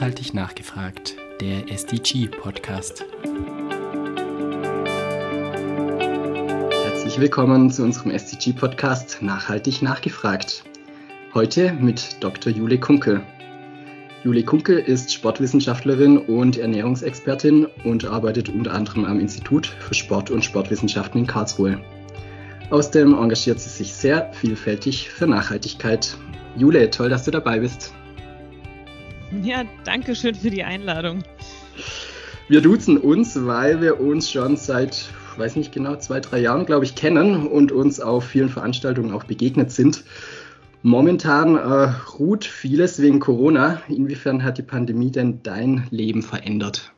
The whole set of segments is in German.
Nachhaltig nachgefragt, der SDG-Podcast. Herzlich willkommen zu unserem SDG-Podcast Nachhaltig nachgefragt. Heute mit Dr. Jule Kunkel. Jule Kunkel ist Sportwissenschaftlerin und Ernährungsexpertin und arbeitet unter anderem am Institut für Sport und Sportwissenschaften in Karlsruhe. Außerdem engagiert sie sich sehr vielfältig für Nachhaltigkeit. Jule, toll, dass du dabei bist. Ja, danke schön für die Einladung. Wir duzen uns, weil wir uns schon seit, weiß nicht genau, zwei, drei Jahren, glaube ich, kennen und uns auf vielen Veranstaltungen auch begegnet sind. Momentan äh, ruht vieles wegen Corona. Inwiefern hat die Pandemie denn dein Leben verändert?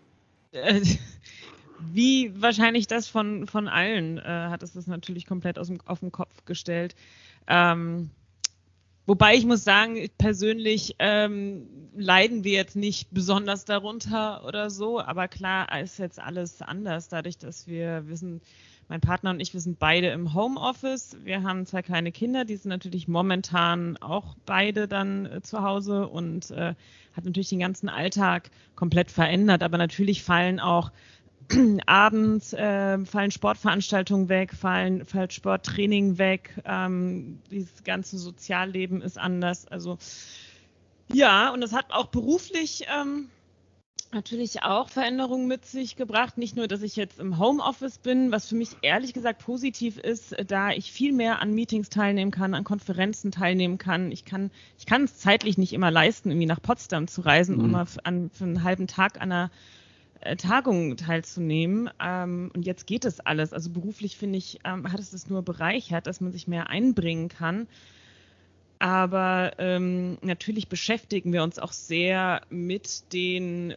Äh, wie wahrscheinlich das von, von allen äh, hat es das natürlich komplett aus dem, auf den Kopf gestellt. Ähm, Wobei ich muss sagen, persönlich ähm, leiden wir jetzt nicht besonders darunter oder so, aber klar ist jetzt alles anders, dadurch, dass wir wissen, mein Partner und ich, wir sind beide im Homeoffice. Wir haben zwei kleine Kinder, die sind natürlich momentan auch beide dann äh, zu Hause und äh, hat natürlich den ganzen Alltag komplett verändert. Aber natürlich fallen auch abends äh, fallen Sportveranstaltungen weg, fallen, fällt Sporttraining weg, ähm, dieses ganze Sozialleben ist anders. Also ja, und es hat auch beruflich ähm, natürlich auch Veränderungen mit sich gebracht. Nicht nur, dass ich jetzt im Homeoffice bin, was für mich ehrlich gesagt positiv ist, da ich viel mehr an Meetings teilnehmen kann, an Konferenzen teilnehmen kann. Ich kann, ich kann es zeitlich nicht immer leisten, irgendwie nach Potsdam zu reisen, mhm. um mal für, an, für einen halben Tag an einer Tagungen teilzunehmen. Ähm, und jetzt geht es alles. Also beruflich finde ich, ähm, hat es das nur bereichert, dass man sich mehr einbringen kann. Aber ähm, natürlich beschäftigen wir uns auch sehr mit den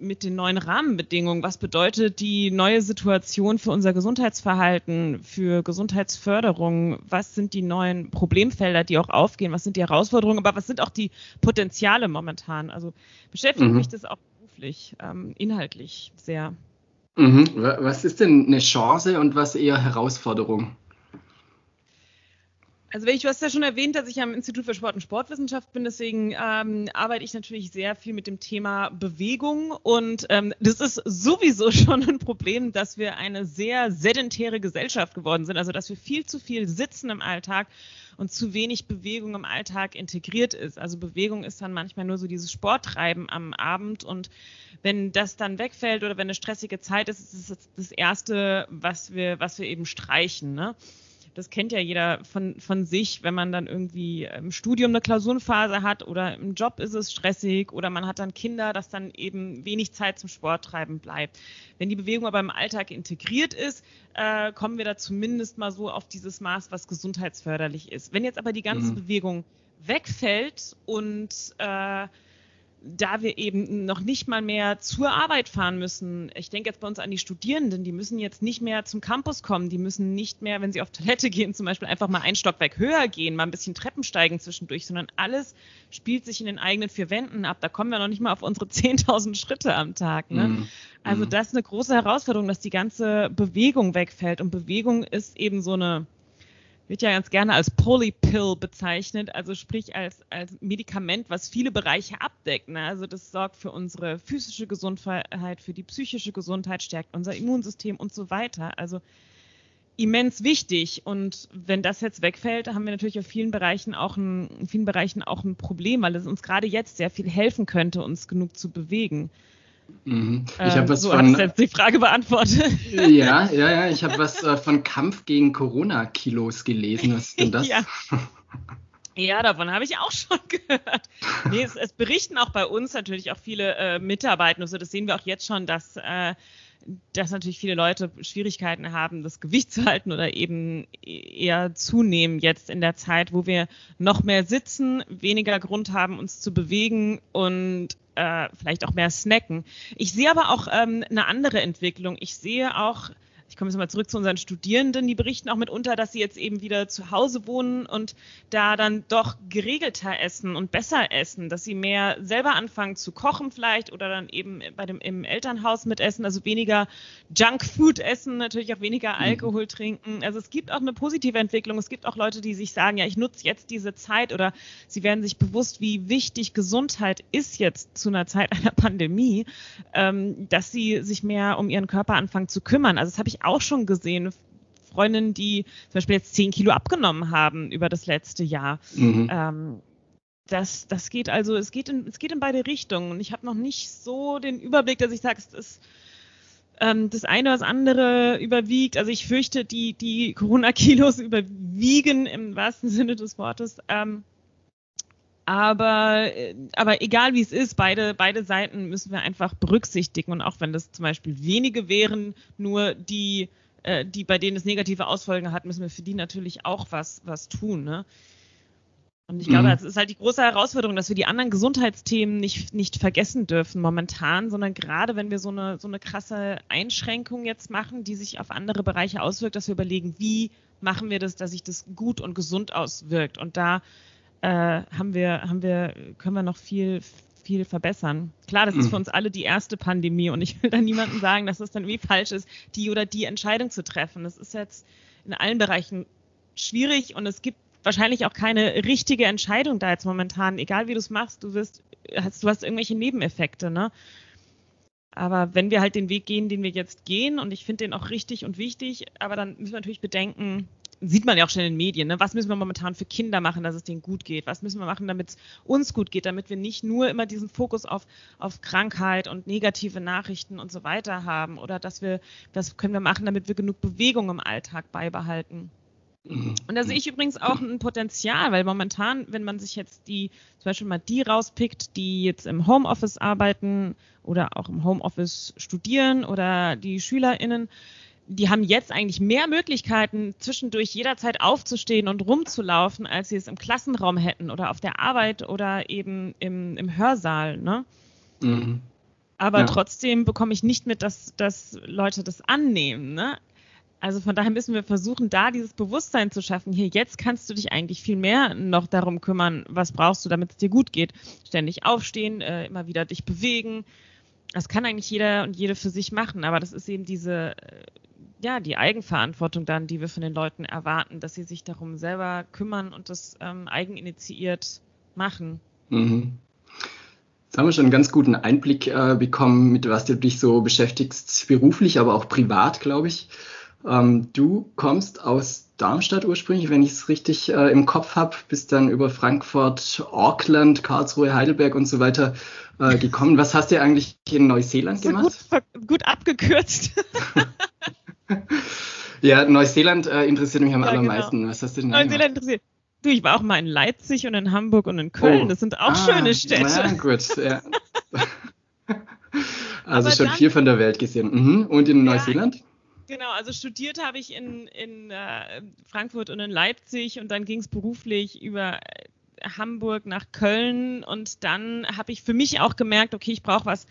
mit den neuen Rahmenbedingungen. Was bedeutet die neue Situation für unser Gesundheitsverhalten, für Gesundheitsförderung? Was sind die neuen Problemfelder, die auch aufgehen? Was sind die Herausforderungen? Aber was sind auch die Potenziale momentan? Also beschäftigt mhm. mich das auch beruflich, ähm, inhaltlich sehr. Mhm. Was ist denn eine Chance und was eher Herausforderung? Also ich, du hast ja schon erwähnt, dass ich am Institut für Sport und Sportwissenschaft bin, deswegen ähm, arbeite ich natürlich sehr viel mit dem Thema Bewegung und ähm, das ist sowieso schon ein Problem, dass wir eine sehr sedentäre Gesellschaft geworden sind, also dass wir viel zu viel sitzen im Alltag und zu wenig Bewegung im Alltag integriert ist. Also Bewegung ist dann manchmal nur so dieses Sporttreiben am Abend und wenn das dann wegfällt oder wenn eine stressige Zeit ist, ist es das Erste, was wir, was wir eben streichen. Ne? Das kennt ja jeder von, von sich, wenn man dann irgendwie im Studium eine Klausurenphase hat oder im Job ist es stressig oder man hat dann Kinder, dass dann eben wenig Zeit zum Sporttreiben bleibt. Wenn die Bewegung aber im Alltag integriert ist, äh, kommen wir da zumindest mal so auf dieses Maß, was gesundheitsförderlich ist. Wenn jetzt aber die ganze mhm. Bewegung wegfällt und äh, da wir eben noch nicht mal mehr zur Arbeit fahren müssen. Ich denke jetzt bei uns an die Studierenden, die müssen jetzt nicht mehr zum Campus kommen, die müssen nicht mehr, wenn sie auf Toilette gehen, zum Beispiel einfach mal ein Stockwerk höher gehen, mal ein bisschen Treppen steigen zwischendurch, sondern alles spielt sich in den eigenen vier Wänden ab. Da kommen wir noch nicht mal auf unsere 10.000 Schritte am Tag. Ne? Mhm. Also mhm. das ist eine große Herausforderung, dass die ganze Bewegung wegfällt. Und Bewegung ist eben so eine wird ja ganz gerne als Polypill bezeichnet, also sprich als, als Medikament, was viele Bereiche abdeckt. Ne? Also das sorgt für unsere physische Gesundheit, für die psychische Gesundheit, stärkt unser Immunsystem und so weiter. Also immens wichtig. Und wenn das jetzt wegfällt, haben wir natürlich auf vielen Bereichen auch ein, in vielen Bereichen auch ein Problem, weil es uns gerade jetzt sehr viel helfen könnte, uns genug zu bewegen. Mhm. Ich habe äh, was so von. Jetzt die Frage beantwortet. Ja, ja, ja. Ich habe was äh, von Kampf gegen Corona-Kilos gelesen. Was ist denn das? ja. Ja, davon habe ich auch schon gehört. Nee, es, es, berichten auch bei uns natürlich auch viele äh, Mitarbeiter. Also das sehen wir auch jetzt schon, dass, äh, dass natürlich viele Leute Schwierigkeiten haben, das Gewicht zu halten oder eben eher zunehmen jetzt in der Zeit, wo wir noch mehr sitzen, weniger Grund haben, uns zu bewegen und äh, vielleicht auch mehr snacken. Ich sehe aber auch ähm, eine andere Entwicklung. Ich sehe auch ich komme jetzt mal zurück zu unseren Studierenden, die berichten auch mitunter, dass sie jetzt eben wieder zu Hause wohnen und da dann doch geregelter essen und besser essen, dass sie mehr selber anfangen zu kochen vielleicht oder dann eben bei dem im Elternhaus mitessen, also weniger Junkfood essen, natürlich auch weniger mhm. Alkohol mhm. trinken. Also es gibt auch eine positive Entwicklung. Es gibt auch Leute, die sich sagen, ja, ich nutze jetzt diese Zeit oder sie werden sich bewusst, wie wichtig Gesundheit ist jetzt zu einer Zeit einer Pandemie, ähm, dass sie sich mehr um ihren Körper anfangen zu kümmern. Also das habe ich auch schon gesehen. Freundinnen, die zum Beispiel jetzt zehn Kilo abgenommen haben über das letzte Jahr. Mhm. Ähm, das, das geht also, es geht in, es geht in beide Richtungen. Und ich habe noch nicht so den Überblick, dass ich sage, es ist ähm, das eine oder das andere überwiegt. Also ich fürchte, die, die Corona-Kilos überwiegen im wahrsten Sinne des Wortes. Ähm, aber, äh, aber egal wie es ist, beide, beide Seiten müssen wir einfach berücksichtigen. Und auch wenn das zum Beispiel wenige wären, nur die, äh, die bei denen es negative Ausfolgen hat, müssen wir für die natürlich auch was, was tun. Ne? Und ich glaube, mhm. das ist halt die große Herausforderung, dass wir die anderen Gesundheitsthemen nicht, nicht vergessen dürfen momentan, sondern gerade wenn wir so eine, so eine krasse Einschränkung jetzt machen, die sich auf andere Bereiche auswirkt, dass wir überlegen, wie machen wir das, dass sich das gut und gesund auswirkt. Und da äh, haben wir, haben wir, können wir noch viel, viel verbessern. Klar, das ist mhm. für uns alle die erste Pandemie und ich will da niemandem sagen, dass es dann wie falsch ist, die oder die Entscheidung zu treffen. Das ist jetzt in allen Bereichen schwierig und es gibt wahrscheinlich auch keine richtige Entscheidung da jetzt momentan. Egal wie du es machst, du wirst, hast, du hast irgendwelche Nebeneffekte, ne? Aber wenn wir halt den Weg gehen, den wir jetzt gehen, und ich finde den auch richtig und wichtig, aber dann müssen wir natürlich bedenken, sieht man ja auch schnell in den Medien, ne? was müssen wir momentan für Kinder machen, dass es denen gut geht? Was müssen wir machen, damit es uns gut geht, damit wir nicht nur immer diesen Fokus auf, auf Krankheit und negative Nachrichten und so weiter haben oder dass wir, was können wir machen, damit wir genug Bewegung im Alltag beibehalten? Und da sehe ich übrigens auch ein Potenzial, weil momentan, wenn man sich jetzt die, zum Beispiel mal die rauspickt, die jetzt im Homeoffice arbeiten oder auch im Homeoffice studieren oder die SchülerInnen, die haben jetzt eigentlich mehr Möglichkeiten, zwischendurch jederzeit aufzustehen und rumzulaufen, als sie es im Klassenraum hätten oder auf der Arbeit oder eben im, im Hörsaal. Ne? Mhm. Aber ja. trotzdem bekomme ich nicht mit, dass, dass Leute das annehmen. Ne? Also von daher müssen wir versuchen, da dieses Bewusstsein zu schaffen. Hier, jetzt kannst du dich eigentlich viel mehr noch darum kümmern, was brauchst du, damit es dir gut geht. Ständig aufstehen, äh, immer wieder dich bewegen. Das kann eigentlich jeder und jede für sich machen, aber das ist eben diese, äh, ja, die Eigenverantwortung dann, die wir von den Leuten erwarten, dass sie sich darum selber kümmern und das ähm, eigeninitiiert machen. Mhm. Jetzt haben wir schon einen ganz guten Einblick äh, bekommen, mit was du dich so beschäftigst, beruflich, aber auch privat, glaube ich. Ähm, du kommst aus Darmstadt ursprünglich, wenn ich es richtig äh, im Kopf habe, bist dann über Frankfurt, Auckland, Karlsruhe, Heidelberg und so weiter äh, gekommen. Was hast du eigentlich in Neuseeland gemacht? Gut, gut abgekürzt. ja, Neuseeland äh, interessiert mich am ja, genau. allermeisten. Genau. Was hast du denn Neuseeland interessiert. Du, ich war auch mal in Leipzig und in Hamburg und in Köln. Oh. Das sind auch ah, schöne Städte. Ja, gut. Ja. also Aber schon dann, viel von der Welt gesehen. Mhm. Und in ja, Neuseeland? Genau, also studiert habe ich in, in äh, Frankfurt und in Leipzig und dann ging es beruflich über Hamburg nach Köln und dann habe ich für mich auch gemerkt, okay, ich brauche was,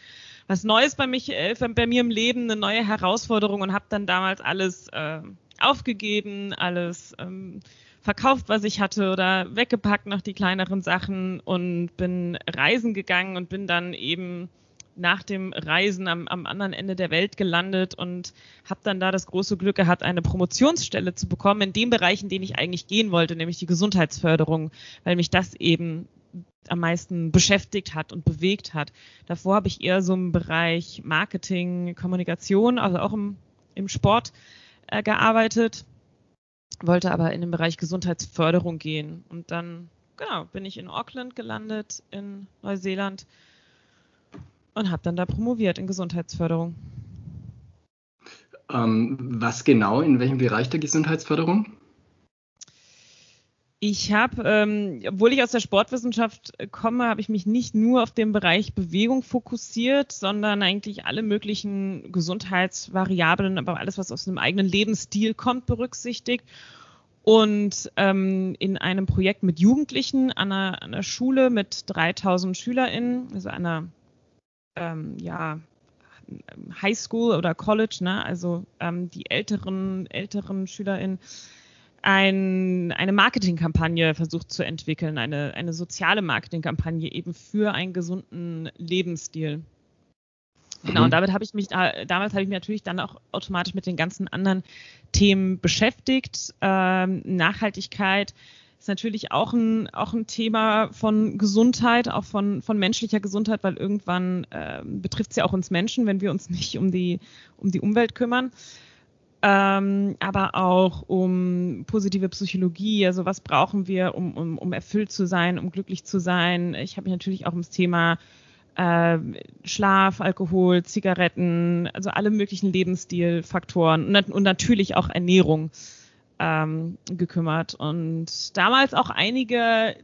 was Neues bei, mich, äh, bei mir im Leben, eine neue Herausforderung und habe dann damals alles äh, aufgegeben, alles ähm, verkauft, was ich hatte oder weggepackt noch die kleineren Sachen und bin reisen gegangen und bin dann eben nach dem Reisen am, am anderen Ende der Welt gelandet und habe dann da das große Glück gehabt, eine Promotionsstelle zu bekommen in dem Bereich, in den ich eigentlich gehen wollte, nämlich die Gesundheitsförderung, weil mich das eben am meisten beschäftigt hat und bewegt hat. Davor habe ich eher so im Bereich Marketing, Kommunikation, also auch im, im Sport äh, gearbeitet, wollte aber in den Bereich Gesundheitsförderung gehen. Und dann, genau, bin ich in Auckland gelandet, in Neuseeland und habe dann da promoviert in Gesundheitsförderung. Ähm, was genau, in welchem Bereich der Gesundheitsförderung? Ich habe, ähm, obwohl ich aus der Sportwissenschaft komme, habe ich mich nicht nur auf den Bereich Bewegung fokussiert, sondern eigentlich alle möglichen Gesundheitsvariablen, aber alles, was aus einem eigenen Lebensstil kommt, berücksichtigt. Und ähm, in einem Projekt mit Jugendlichen an einer, an einer Schule mit 3000 SchülerInnen, also einer ähm, ja, High School oder College, ne, also ähm, die älteren, älteren SchülerInnen, ein, eine Marketingkampagne versucht zu entwickeln, eine, eine soziale Marketingkampagne eben für einen gesunden Lebensstil. Genau, und mhm. damit habe ich mich, damals habe ich mich natürlich dann auch automatisch mit den ganzen anderen Themen beschäftigt. Ähm, Nachhaltigkeit ist natürlich auch ein, auch ein Thema von Gesundheit, auch von, von menschlicher Gesundheit, weil irgendwann äh, betrifft es ja auch uns Menschen, wenn wir uns nicht um die, um die Umwelt kümmern. Ähm, aber auch um positive Psychologie, also was brauchen wir, um, um, um erfüllt zu sein, um glücklich zu sein. Ich habe mich natürlich auch ums Thema äh, Schlaf, Alkohol, Zigaretten, also alle möglichen Lebensstilfaktoren und, und natürlich auch Ernährung ähm, gekümmert. Und damals auch einige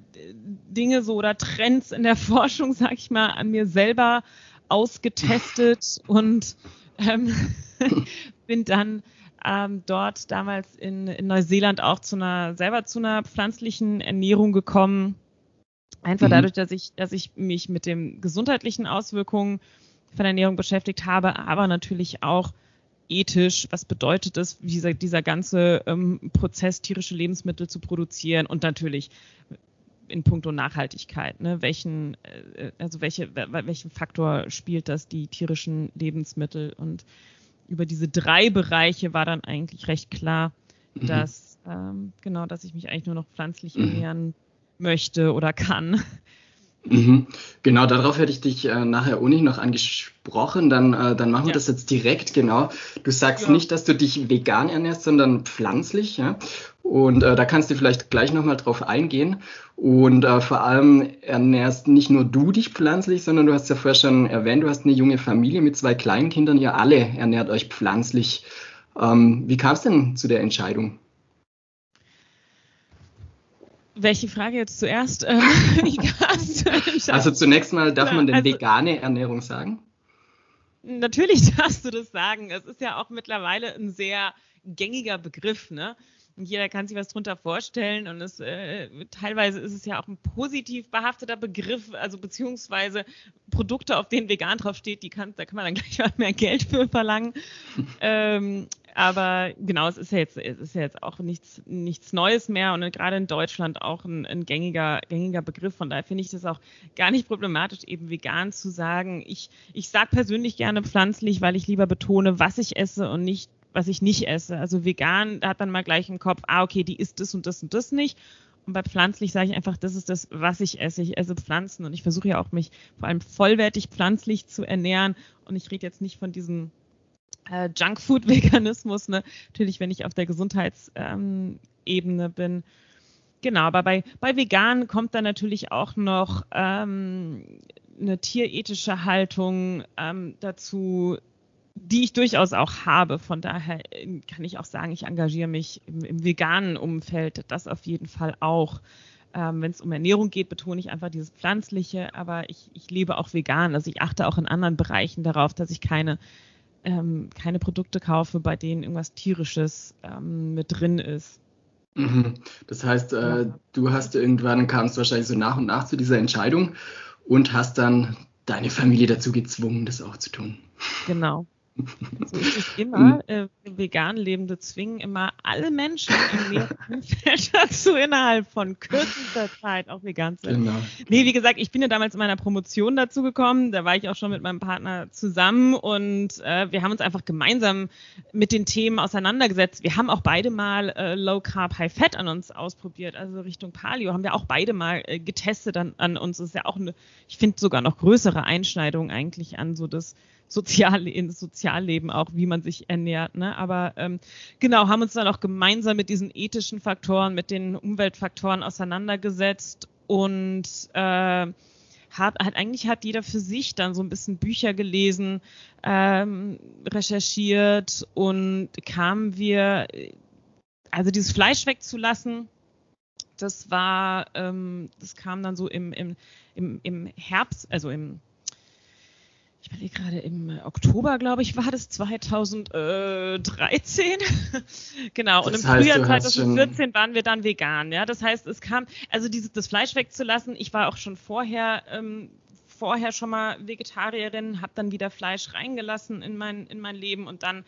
Dinge so oder Trends in der Forschung, sag ich mal, an mir selber ausgetestet. Und ähm, bin dann ähm, dort damals in, in Neuseeland auch zu einer selber zu einer pflanzlichen Ernährung gekommen Einfach mhm. dadurch, dass ich, dass ich mich mit den gesundheitlichen Auswirkungen von Ernährung beschäftigt habe, aber natürlich auch ethisch, was bedeutet es, dieser, dieser ganze ähm, Prozess, tierische Lebensmittel zu produzieren und natürlich in puncto Nachhaltigkeit, ne? welchen, äh, also welche, welchen Faktor spielt das, die tierischen Lebensmittel und über diese drei Bereiche war dann eigentlich recht klar, mhm. dass ähm, genau, dass ich mich eigentlich nur noch pflanzlich mhm. ernähren möchte oder kann. Mhm. Genau, darauf hätte ich dich äh, nachher ohnehin noch angesprochen. Dann, äh, dann machen wir ja. das jetzt direkt, genau. Du sagst ja. nicht, dass du dich vegan ernährst, sondern pflanzlich. Ja? Und äh, da kannst du vielleicht gleich nochmal drauf eingehen. Und äh, vor allem ernährst nicht nur du dich pflanzlich, sondern du hast ja vorher schon erwähnt, du hast eine junge Familie mit zwei Kleinkindern. Ihr alle ernährt euch pflanzlich. Ähm, wie kam es denn zu der Entscheidung? Welche Frage jetzt zuerst? Ähm, also zunächst mal, darf man denn also, vegane Ernährung sagen? Natürlich darfst du das sagen. Es ist ja auch mittlerweile ein sehr gängiger Begriff, ne? Und jeder kann sich was drunter vorstellen und es, äh, teilweise ist es ja auch ein positiv behafteter Begriff, also beziehungsweise Produkte, auf denen vegan draufsteht, die kann, da kann man dann gleich mal mehr Geld für verlangen. ähm, aber genau, es ist ja jetzt, es ist ja jetzt auch nichts, nichts Neues mehr und gerade in Deutschland auch ein, ein gängiger, gängiger Begriff. Von daher finde ich das auch gar nicht problematisch, eben vegan zu sagen. Ich, ich sage persönlich gerne pflanzlich, weil ich lieber betone, was ich esse und nicht, was ich nicht esse. Also vegan, da hat man mal gleich im Kopf, ah, okay, die isst das und das und das nicht. Und bei pflanzlich sage ich einfach, das ist das, was ich esse. Ich esse Pflanzen und ich versuche ja auch mich vor allem vollwertig pflanzlich zu ernähren. Und ich rede jetzt nicht von diesen äh, Junkfood-Veganismus, ne? natürlich, wenn ich auf der Gesundheitsebene ähm, bin. Genau, aber bei, bei Vegan kommt dann natürlich auch noch ähm, eine tierethische Haltung ähm, dazu, die ich durchaus auch habe. Von daher äh, kann ich auch sagen, ich engagiere mich im, im veganen Umfeld, das auf jeden Fall auch. Ähm, Wenn es um Ernährung geht, betone ich einfach dieses Pflanzliche, aber ich, ich lebe auch vegan. Also ich achte auch in anderen Bereichen darauf, dass ich keine ähm, keine Produkte kaufe, bei denen irgendwas Tierisches ähm, mit drin ist. Mhm. Das heißt, äh, du hast irgendwann kamst wahrscheinlich so nach und nach zu dieser Entscheidung und hast dann deine Familie dazu gezwungen, das auch zu tun. Genau. So ist es immer. Äh, vegan Lebende zwingen immer alle Menschen im Umfeld dazu, innerhalb von kürzester Zeit auch vegan zu. Genau. Nee, wie gesagt, ich bin ja damals in meiner Promotion dazu gekommen. Da war ich auch schon mit meinem Partner zusammen und äh, wir haben uns einfach gemeinsam mit den Themen auseinandergesetzt. Wir haben auch beide mal äh, Low Carb, High Fat an uns ausprobiert, also Richtung Paleo haben wir auch beide mal äh, getestet an, an uns. Das ist ja auch eine, ich finde sogar noch größere Einschneidung eigentlich an so das Sozial ins Sozialleben auch, wie man sich ernährt. Ne? Aber ähm, genau, haben uns dann auch gemeinsam mit diesen ethischen Faktoren, mit den Umweltfaktoren auseinandergesetzt und äh, hat, hat eigentlich hat jeder für sich dann so ein bisschen Bücher gelesen, ähm, recherchiert und kamen wir, also dieses Fleisch wegzulassen, das war, ähm, das kam dann so im, im, im, im Herbst, also im ich überlege gerade im Oktober, glaube ich, war das 2013. genau. Das und im heißt, Frühjahr 2014 waren wir dann vegan. Ja, das heißt, es kam, also dieses das Fleisch wegzulassen. Ich war auch schon vorher ähm, vorher schon mal Vegetarierin, habe dann wieder Fleisch reingelassen in mein, in mein Leben und dann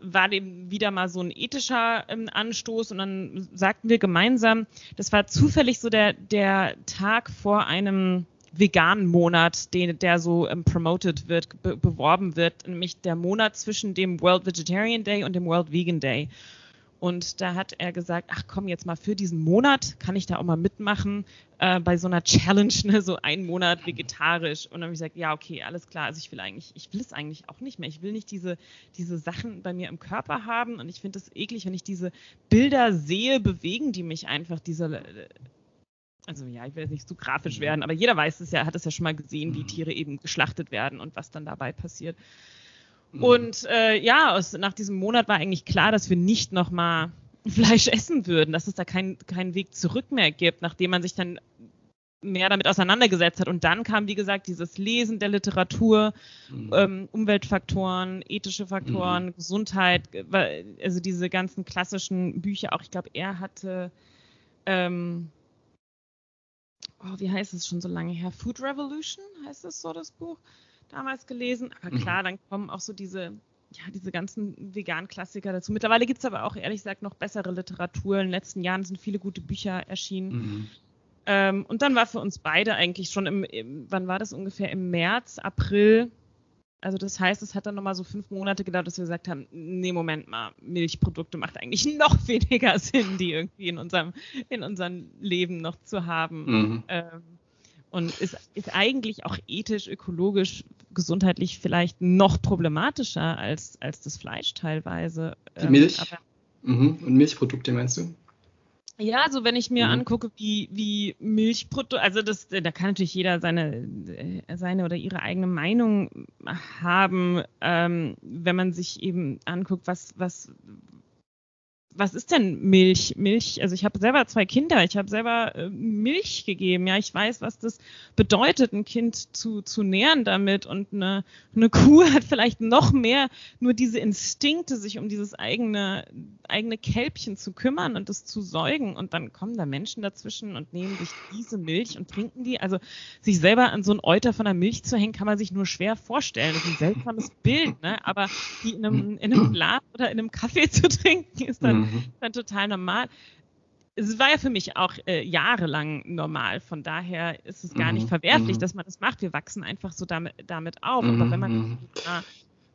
war dem wieder mal so ein ethischer ähm, Anstoß und dann sagten wir gemeinsam, das war zufällig so der, der Tag vor einem veganen Monat, den, der so ähm, promoted wird, be beworben wird, nämlich der Monat zwischen dem World Vegetarian Day und dem World Vegan Day. Und da hat er gesagt, ach komm, jetzt mal für diesen Monat kann ich da auch mal mitmachen äh, bei so einer Challenge, ne, so einen Monat vegetarisch. Und dann habe ich gesagt, ja, okay, alles klar. Also ich will eigentlich, ich will es eigentlich auch nicht mehr. Ich will nicht diese, diese Sachen bei mir im Körper haben. Und ich finde es eklig, wenn ich diese Bilder sehe, bewegen die mich einfach, diese also ja, ich will jetzt nicht zu grafisch werden, aber jeder weiß es ja, hat es ja schon mal gesehen, wie mhm. Tiere eben geschlachtet werden und was dann dabei passiert. Mhm. Und äh, ja, aus, nach diesem Monat war eigentlich klar, dass wir nicht nochmal Fleisch essen würden, dass es da keinen kein Weg zurück mehr gibt, nachdem man sich dann mehr damit auseinandergesetzt hat. Und dann kam, wie gesagt, dieses Lesen der Literatur, mhm. ähm, Umweltfaktoren, ethische Faktoren, mhm. Gesundheit, also diese ganzen klassischen Bücher. Auch ich glaube, er hatte ähm, oh, wie heißt es schon so lange her? Food Revolution heißt es so, das Buch, damals gelesen. Aber mhm. klar, dann kommen auch so diese, ja, diese ganzen veganen Klassiker dazu. Mittlerweile gibt es aber auch, ehrlich gesagt, noch bessere Literatur. In den letzten Jahren sind viele gute Bücher erschienen. Mhm. Ähm, und dann war für uns beide eigentlich schon im, im, wann war das ungefähr? Im März, April also das heißt, es hat dann nochmal so fünf Monate gedauert, dass wir gesagt haben, nee, Moment mal, Milchprodukte macht eigentlich noch weniger Sinn, die irgendwie in unserem, in unserem Leben noch zu haben. Mhm. Ähm, und ist, ist eigentlich auch ethisch, ökologisch, gesundheitlich vielleicht noch problematischer als, als das Fleisch teilweise. Die Milch? Ähm, mhm. Und Milchprodukte meinst du? Ja, also wenn ich mir mhm. angucke, wie, wie Milchprodukte, also das, da kann natürlich jeder seine, seine oder ihre eigene Meinung haben, ähm, wenn man sich eben anguckt, was, was, was ist denn Milch? Milch, also ich habe selber zwei Kinder, ich habe selber äh, Milch gegeben, ja, ich weiß, was das bedeutet, ein Kind zu, zu nähren damit. Und eine, eine Kuh hat vielleicht noch mehr. Nur diese Instinkte, sich um dieses eigene, eigene Kälbchen zu kümmern und das zu säugen. Und dann kommen da Menschen dazwischen und nehmen sich diese Milch und trinken die, also sich selber an so ein Euter von der Milch zu hängen, kann man sich nur schwer vorstellen, das ist ein seltsames Bild, ne, aber die in einem, in einem Glas oder in einem Kaffee zu trinken, ist dann mhm. dann total normal. Es war ja für mich auch äh, jahrelang normal. Von daher ist es gar mhm. nicht verwerflich, mhm. dass man das macht. Wir wachsen einfach so damit, damit auf. Mhm. Aber wenn man mhm. na,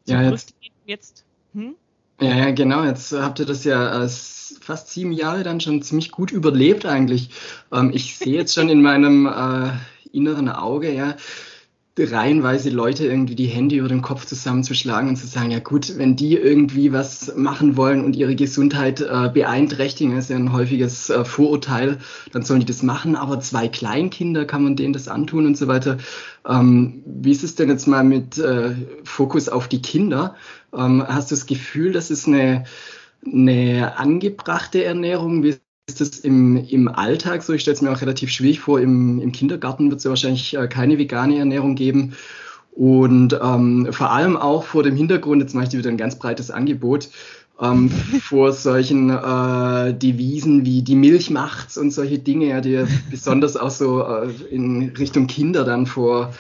ja, jetzt, jetzt hm? ja, ja, genau. Jetzt habt ihr das ja als fast sieben Jahre dann schon ziemlich gut überlebt eigentlich. Ähm, ich sehe jetzt schon in meinem äh, inneren Auge, ja, reihenweise Leute irgendwie die Hände über den Kopf zusammenzuschlagen und zu sagen, ja gut, wenn die irgendwie was machen wollen und ihre Gesundheit äh, beeinträchtigen, ist ja ein häufiges äh, Vorurteil, dann sollen die das machen, aber zwei Kleinkinder kann man denen das antun und so weiter. Ähm, wie ist es denn jetzt mal mit äh, Fokus auf die Kinder? Ähm, hast du das Gefühl, das ist eine, eine angebrachte Ernährung? Wie ist das im, im Alltag so? Ich stelle es mir auch relativ schwierig vor. Im, im Kindergarten wird es ja wahrscheinlich äh, keine vegane Ernährung geben. Und ähm, vor allem auch vor dem Hintergrund, jetzt mache ich dir wieder ein ganz breites Angebot, ähm, vor solchen äh, Devisen wie die Milch macht's und solche Dinge, ja, die besonders auch so äh, in Richtung Kinder dann vor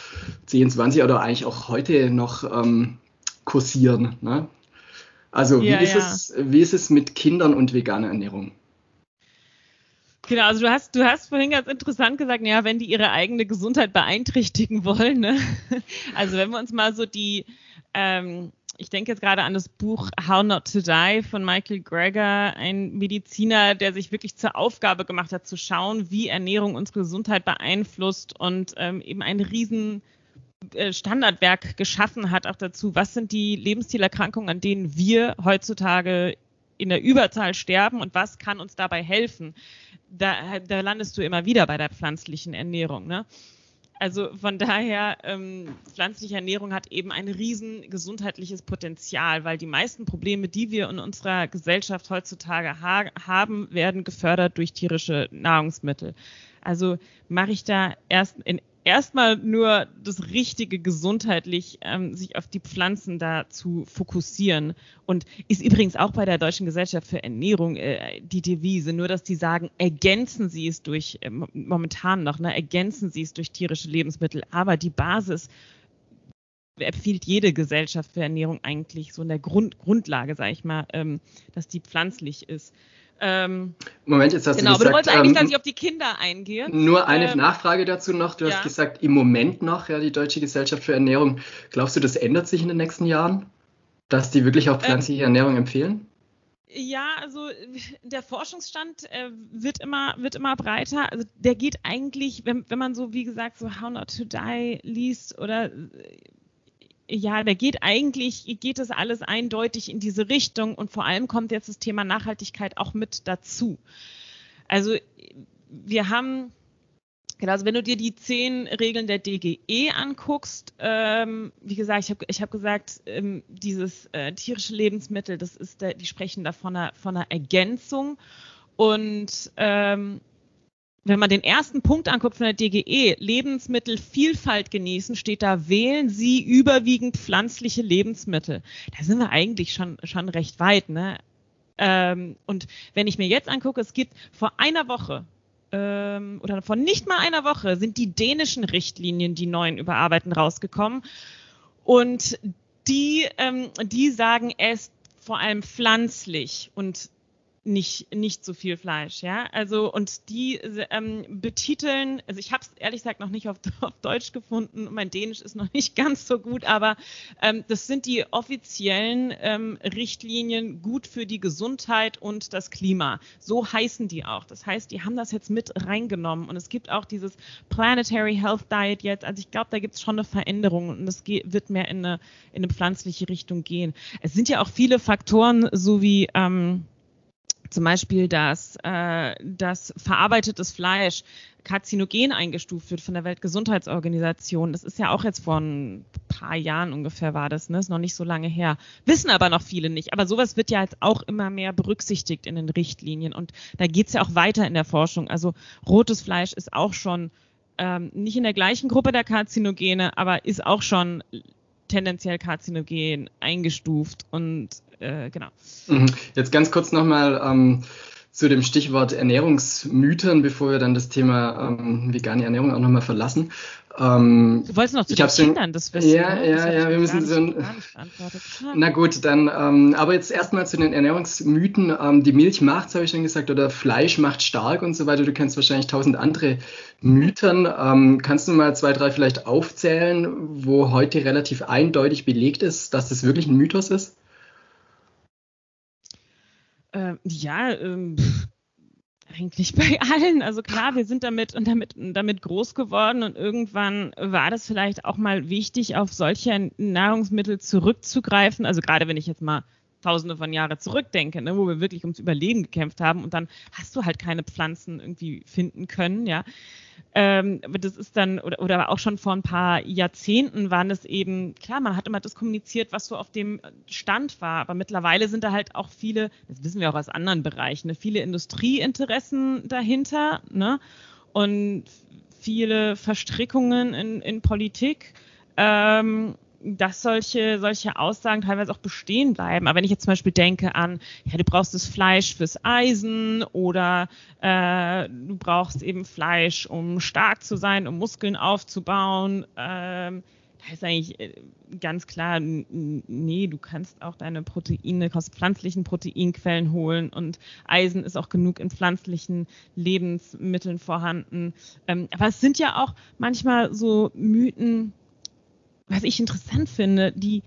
10, 20 oder eigentlich auch heute noch ähm, kursieren. Ne? Also ja, wie, ist ja. es, wie ist es mit Kindern und veganer Ernährung? Genau, also du hast, du hast vorhin ganz interessant gesagt, ja, wenn die ihre eigene Gesundheit beeinträchtigen wollen. Ne? Also wenn wir uns mal so die, ähm, ich denke jetzt gerade an das Buch How Not to Die von Michael Greger, ein Mediziner, der sich wirklich zur Aufgabe gemacht hat, zu schauen, wie Ernährung unsere Gesundheit beeinflusst und ähm, eben ein riesen äh, Standardwerk geschaffen hat auch dazu, was sind die Lebensstilerkrankungen, an denen wir heutzutage in der Überzahl sterben und was kann uns dabei helfen? Da, da landest du immer wieder bei der pflanzlichen Ernährung. Ne? Also von daher, ähm, pflanzliche Ernährung hat eben ein riesen gesundheitliches Potenzial, weil die meisten Probleme, die wir in unserer Gesellschaft heutzutage ha haben, werden gefördert durch tierische Nahrungsmittel. Also mache ich da erst in erstmal nur das Richtige gesundheitlich, ähm, sich auf die Pflanzen da zu fokussieren. Und ist übrigens auch bei der Deutschen Gesellschaft für Ernährung äh, die Devise, nur dass die sagen, ergänzen Sie es durch, äh, momentan noch, ne, ergänzen Sie es durch tierische Lebensmittel. Aber die Basis empfiehlt jede Gesellschaft für Ernährung eigentlich so in der Grund, Grundlage, sage ich mal, ähm, dass die pflanzlich ist. Ähm, Moment, jetzt hast genau, du gesagt... Genau, aber du wolltest eigentlich, dass ähm, ich auf die Kinder eingehe. Nur eine ähm, Nachfrage dazu noch. Du ja. hast gesagt, im Moment noch, ja, die Deutsche Gesellschaft für Ernährung. Glaubst du, das ändert sich in den nächsten Jahren? Dass die wirklich auch ähm, pflanzliche Ernährung empfehlen? Ja, also der Forschungsstand äh, wird immer wird immer breiter. Also der geht eigentlich, wenn, wenn man so wie gesagt so How Not to Die liest oder ja, da geht eigentlich, geht das alles eindeutig in diese Richtung und vor allem kommt jetzt das Thema Nachhaltigkeit auch mit dazu. Also wir haben, genau, also wenn du dir die zehn Regeln der DGE anguckst, ähm, wie gesagt, ich habe ich hab gesagt, ähm, dieses äh, tierische Lebensmittel, das ist, der, die sprechen da von einer, von einer Ergänzung und ähm, wenn man den ersten Punkt anguckt von der DGE, Lebensmittelvielfalt genießen, steht da, wählen Sie überwiegend pflanzliche Lebensmittel. Da sind wir eigentlich schon, schon recht weit. Ne? Ähm, und wenn ich mir jetzt angucke, es gibt vor einer Woche ähm, oder vor nicht mal einer Woche sind die dänischen Richtlinien, die neuen Überarbeiten rausgekommen. Und die, ähm, die sagen es vor allem pflanzlich und nicht, nicht so viel Fleisch, ja. Also und die ähm, betiteln, also ich habe es ehrlich gesagt noch nicht auf, auf Deutsch gefunden, mein Dänisch ist noch nicht ganz so gut, aber ähm, das sind die offiziellen ähm, Richtlinien gut für die Gesundheit und das Klima. So heißen die auch. Das heißt, die haben das jetzt mit reingenommen und es gibt auch dieses Planetary Health Diet jetzt. Also ich glaube, da gibt es schon eine Veränderung und es wird mehr in eine, in eine pflanzliche Richtung gehen. Es sind ja auch viele Faktoren, so wie ähm, zum Beispiel, dass, äh, dass verarbeitetes Fleisch karzinogen eingestuft wird von der Weltgesundheitsorganisation. Das ist ja auch jetzt vor ein paar Jahren ungefähr war das, ne? Ist noch nicht so lange her. Wissen aber noch viele nicht. Aber sowas wird ja jetzt auch immer mehr berücksichtigt in den Richtlinien. Und da geht's ja auch weiter in der Forschung. Also rotes Fleisch ist auch schon ähm, nicht in der gleichen Gruppe der Karzinogene, aber ist auch schon tendenziell karzinogen eingestuft und äh, genau. Mhm. Jetzt ganz kurz nochmal ähm, zu dem Stichwort Ernährungsmythen, bevor wir dann das Thema ähm, vegane Ernährung auch nochmal verlassen. Ähm, du wolltest noch zu den Kindern das wissen. Ja, ne? ja, ja, wir müssen so. Na gut, dann, ähm, aber jetzt erstmal zu den Ernährungsmythen. Ähm, die Milch macht's, habe ich schon gesagt, oder Fleisch macht stark und so weiter. Du kennst wahrscheinlich tausend andere Mythen. Ähm, kannst du mal zwei, drei vielleicht aufzählen, wo heute relativ eindeutig belegt ist, dass das wirklich ein Mythos ist? Ähm, ja, ähm, eigentlich bei allen. Also klar, wir sind damit und damit, damit groß geworden und irgendwann war das vielleicht auch mal wichtig, auf solche Nahrungsmittel zurückzugreifen. Also gerade wenn ich jetzt mal tausende von Jahren zurückdenke, ne, wo wir wirklich ums Überleben gekämpft haben und dann hast du halt keine Pflanzen irgendwie finden können, ja. Ähm, das ist dann, oder, oder auch schon vor ein paar Jahrzehnten waren es eben, klar, man hat immer das kommuniziert, was so auf dem Stand war, aber mittlerweile sind da halt auch viele, das wissen wir auch aus anderen Bereichen, ne, viele Industrieinteressen dahinter, ne? Und viele Verstrickungen in, in Politik. Ähm, dass solche, solche Aussagen teilweise auch bestehen bleiben. Aber wenn ich jetzt zum Beispiel denke an, ja, du brauchst das Fleisch fürs Eisen oder äh, du brauchst eben Fleisch, um stark zu sein, um Muskeln aufzubauen, ähm, da ist eigentlich äh, ganz klar, nee, du kannst auch deine Proteine aus pflanzlichen Proteinquellen holen und Eisen ist auch genug in pflanzlichen Lebensmitteln vorhanden. Ähm, aber es sind ja auch manchmal so Mythen, was ich interessant finde, die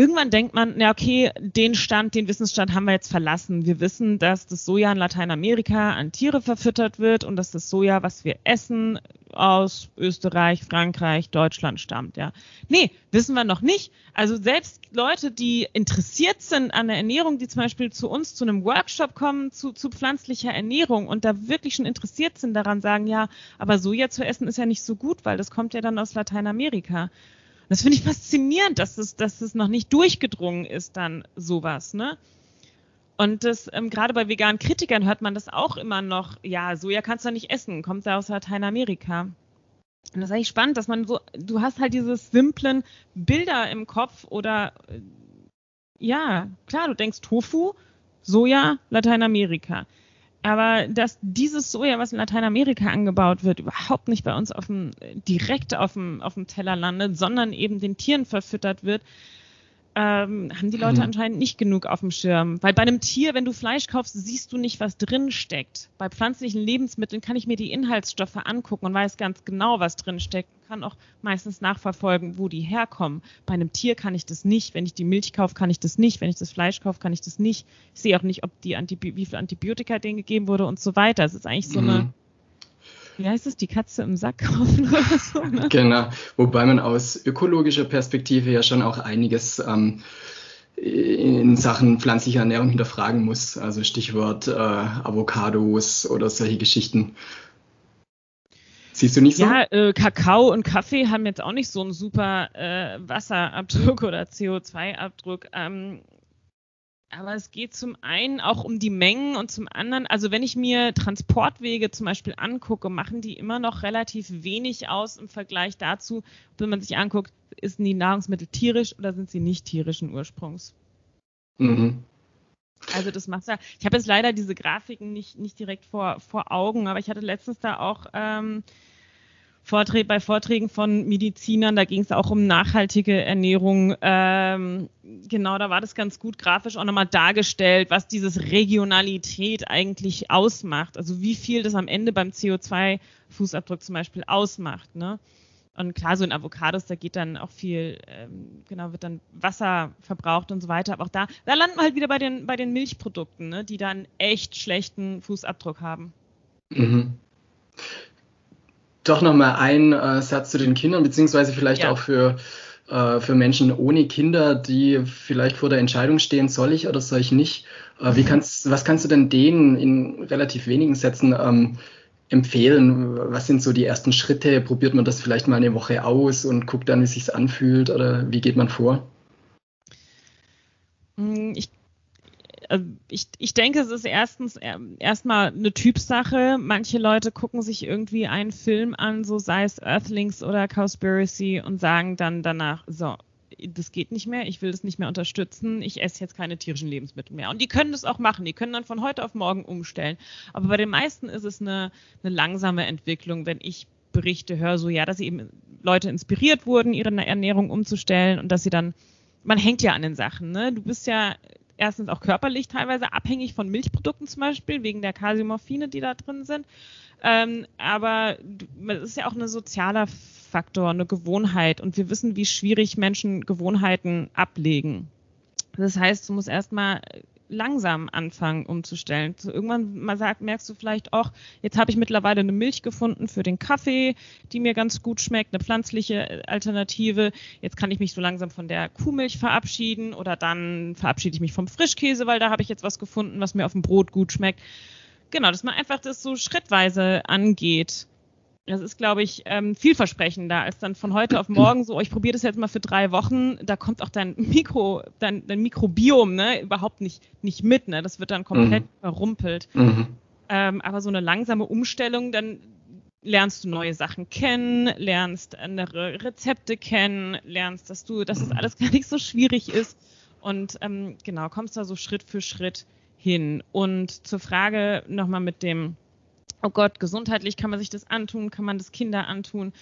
irgendwann denkt man, ja, okay, den Stand, den Wissensstand haben wir jetzt verlassen. Wir wissen, dass das Soja in Lateinamerika an Tiere verfüttert wird und dass das Soja, was wir essen, aus Österreich, Frankreich, Deutschland stammt, ja. Nee, wissen wir noch nicht. Also selbst Leute, die interessiert sind an der Ernährung, die zum Beispiel zu uns zu einem Workshop kommen, zu, zu pflanzlicher Ernährung und da wirklich schon interessiert sind daran, sagen, ja, aber Soja zu essen ist ja nicht so gut, weil das kommt ja dann aus Lateinamerika. Das finde ich faszinierend, dass es, dass es noch nicht durchgedrungen ist, dann sowas, ne? Und das, ähm, gerade bei veganen Kritikern hört man das auch immer noch, ja, Soja kannst du nicht essen, kommt ja aus Lateinamerika. Und das ist eigentlich spannend, dass man so, du hast halt diese simplen Bilder im Kopf oder äh, ja, klar, du denkst Tofu, Soja, Lateinamerika. Aber dass dieses Soja, was in Lateinamerika angebaut wird, überhaupt nicht bei uns auf dem, direkt auf dem, auf dem Teller landet, sondern eben den Tieren verfüttert wird, ähm, haben die Leute hm. anscheinend nicht genug auf dem Schirm. Weil bei einem Tier, wenn du Fleisch kaufst, siehst du nicht, was drin steckt. Bei pflanzlichen Lebensmitteln kann ich mir die Inhaltsstoffe angucken und weiß ganz genau, was drin steckt. Kann auch meistens nachverfolgen, wo die herkommen. Bei einem Tier kann ich das nicht. Wenn ich die Milch kaufe, kann ich das nicht. Wenn ich das Fleisch kaufe, kann ich das nicht. Ich sehe auch nicht, ob die Antibi wie viel Antibiotika denen gegeben wurde und so weiter. Es ist eigentlich so mhm. eine wie heißt es, die Katze im Sack kaufen oder so. Ne? Genau, wobei man aus ökologischer Perspektive ja schon auch einiges ähm, in Sachen pflanzlicher Ernährung hinterfragen muss. Also Stichwort äh, Avocados oder solche Geschichten. Siehst du nicht so? Ja, äh, Kakao und Kaffee haben jetzt auch nicht so einen super äh, Wasserabdruck oder CO2-Abdruck. Ähm, aber es geht zum einen auch um die Mengen und zum anderen, also wenn ich mir Transportwege zum Beispiel angucke, machen die immer noch relativ wenig aus im Vergleich dazu, wenn man sich anguckt, ist die Nahrungsmittel tierisch oder sind sie nicht tierischen Ursprungs? Mhm. Also das macht ja. Ich habe jetzt leider diese Grafiken nicht, nicht direkt vor, vor Augen, aber ich hatte letztens da auch ähm, Vorträ bei Vorträgen von Medizinern, da ging es auch um nachhaltige Ernährung. Ähm, genau, da war das ganz gut grafisch auch nochmal dargestellt, was dieses Regionalität eigentlich ausmacht. Also wie viel das am Ende beim CO2-Fußabdruck zum Beispiel ausmacht. Ne? Und klar, so in Avocados, da geht dann auch viel, ähm, genau, wird dann Wasser verbraucht und so weiter. Aber auch da, da landen wir halt wieder bei den, bei den Milchprodukten, ne, die dann echt schlechten Fußabdruck haben. Mhm doch nochmal ein äh, Satz zu den Kindern, beziehungsweise vielleicht ja. auch für, äh, für Menschen ohne Kinder, die vielleicht vor der Entscheidung stehen, soll ich oder soll ich nicht. Äh, wie mhm. kannst, was kannst du denn denen in relativ wenigen Sätzen ähm, empfehlen? Was sind so die ersten Schritte? Probiert man das vielleicht mal eine Woche aus und guckt dann, wie es sich anfühlt oder wie geht man vor? Mm, ich also ich, ich denke, es ist erstens erstmal eine Typsache. Manche Leute gucken sich irgendwie einen Film an, so sei es Earthlings oder Cowspiracy und sagen dann danach, so, das geht nicht mehr, ich will das nicht mehr unterstützen, ich esse jetzt keine tierischen Lebensmittel mehr. Und die können das auch machen, die können dann von heute auf morgen umstellen. Aber bei den meisten ist es eine, eine langsame Entwicklung, wenn ich Berichte höre, so ja, dass eben Leute inspiriert wurden, ihre Ernährung umzustellen und dass sie dann, man hängt ja an den Sachen, ne? Du bist ja erstens auch körperlich teilweise abhängig von Milchprodukten zum Beispiel, wegen der Kasiumorphine, die da drin sind. Ähm, aber es ist ja auch ein sozialer Faktor, eine Gewohnheit. Und wir wissen, wie schwierig Menschen Gewohnheiten ablegen. Das heißt, du musst erstmal langsam anfangen umzustellen. So irgendwann mal sagt, merkst du vielleicht auch, jetzt habe ich mittlerweile eine Milch gefunden für den Kaffee, die mir ganz gut schmeckt, eine pflanzliche äh, Alternative. Jetzt kann ich mich so langsam von der Kuhmilch verabschieden oder dann verabschiede ich mich vom Frischkäse, weil da habe ich jetzt was gefunden, was mir auf dem Brot gut schmeckt. Genau, dass man einfach das so schrittweise angeht. Das ist, glaube ich, ähm, vielversprechender als dann von heute auf morgen so, oh, ich probiere das jetzt mal für drei Wochen, da kommt auch dein Mikro, dein, dein Mikrobiom, ne, überhaupt nicht, nicht mit, ne? Das wird dann komplett mhm. verrumpelt. Mhm. Ähm, aber so eine langsame Umstellung, dann lernst du neue Sachen kennen, lernst andere Rezepte kennen, lernst, dass du, dass es alles gar nicht so schwierig ist und ähm, genau, kommst da so Schritt für Schritt hin. Und zur Frage nochmal mit dem oh Gott, gesundheitlich kann man sich das antun, kann man das Kinder antun.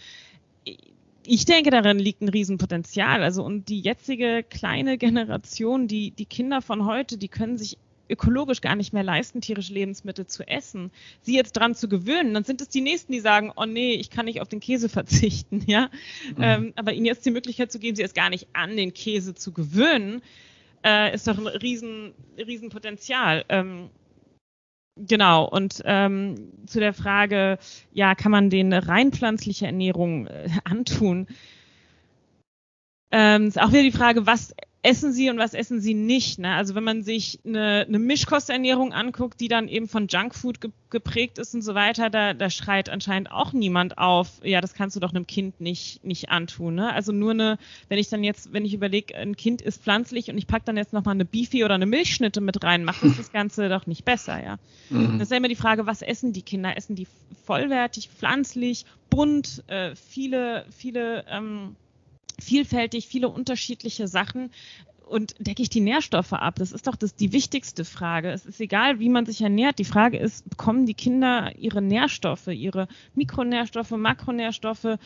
Ich denke, darin liegt ein Riesenpotenzial. Also und die jetzige kleine Generation, die, die Kinder von heute, die können sich ökologisch gar nicht mehr leisten, tierische Lebensmittel zu essen, sie jetzt dran zu gewöhnen, dann sind es die Nächsten, die sagen, oh nee, ich kann nicht auf den Käse verzichten, ja. Mhm. Ähm, aber ihnen jetzt die Möglichkeit zu geben, sie erst gar nicht an den Käse zu gewöhnen, äh, ist doch ein riesen, riesen Potenzial. Ähm, Genau, und ähm, zu der Frage, ja, kann man den rein pflanzliche Ernährung äh, antun? Ähm, ist auch wieder die Frage, was, essen sie und was essen sie nicht. Ne? Also wenn man sich eine, eine Mischkosternährung anguckt, die dann eben von Junkfood ge geprägt ist und so weiter, da, da schreit anscheinend auch niemand auf, ja, das kannst du doch einem Kind nicht, nicht antun. Ne? Also nur eine, wenn ich dann jetzt, wenn ich überlege, ein Kind ist pflanzlich und ich packe dann jetzt nochmal eine Beefy oder eine Milchschnitte mit rein, macht das, das Ganze doch nicht besser, ja. Mhm. Das ist ja immer die Frage, was essen die Kinder? Essen die vollwertig, pflanzlich, bunt, äh, viele, viele ähm, vielfältig, viele unterschiedliche Sachen und decke ich die Nährstoffe ab? Das ist doch das, die wichtigste Frage. Es ist egal, wie man sich ernährt. Die Frage ist, bekommen die Kinder ihre Nährstoffe, ihre Mikronährstoffe, Makronährstoffe,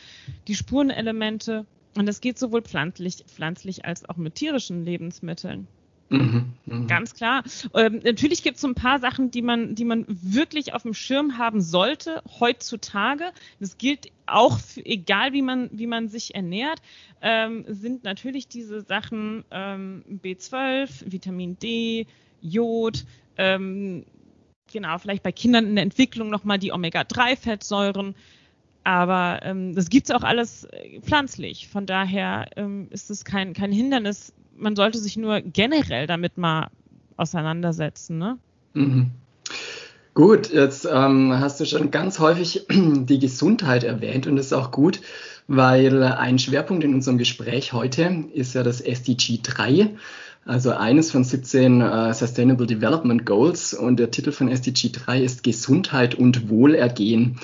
die Spurenelemente? Und das geht sowohl pflanzlich, pflanzlich als auch mit tierischen Lebensmitteln. Mhm, mh. Ganz klar. Ähm, natürlich gibt es so ein paar Sachen, die man, die man wirklich auf dem Schirm haben sollte heutzutage. Das gilt auch, für, egal wie man, wie man sich ernährt, ähm, sind natürlich diese Sachen ähm, B12, Vitamin D, Jod, ähm, genau, vielleicht bei Kindern in der Entwicklung nochmal die Omega-3-Fettsäuren. Aber ähm, das gibt's auch alles äh, pflanzlich. Von daher ähm, ist es kein, kein Hindernis, man sollte sich nur generell damit mal auseinandersetzen. Ne? Mhm. Gut, jetzt ähm, hast du schon ganz häufig die Gesundheit erwähnt und das ist auch gut, weil ein Schwerpunkt in unserem Gespräch heute ist ja das SDG 3. Also eines von 17 äh, Sustainable Development Goals und der Titel von SDG 3 ist Gesundheit und Wohlergehen.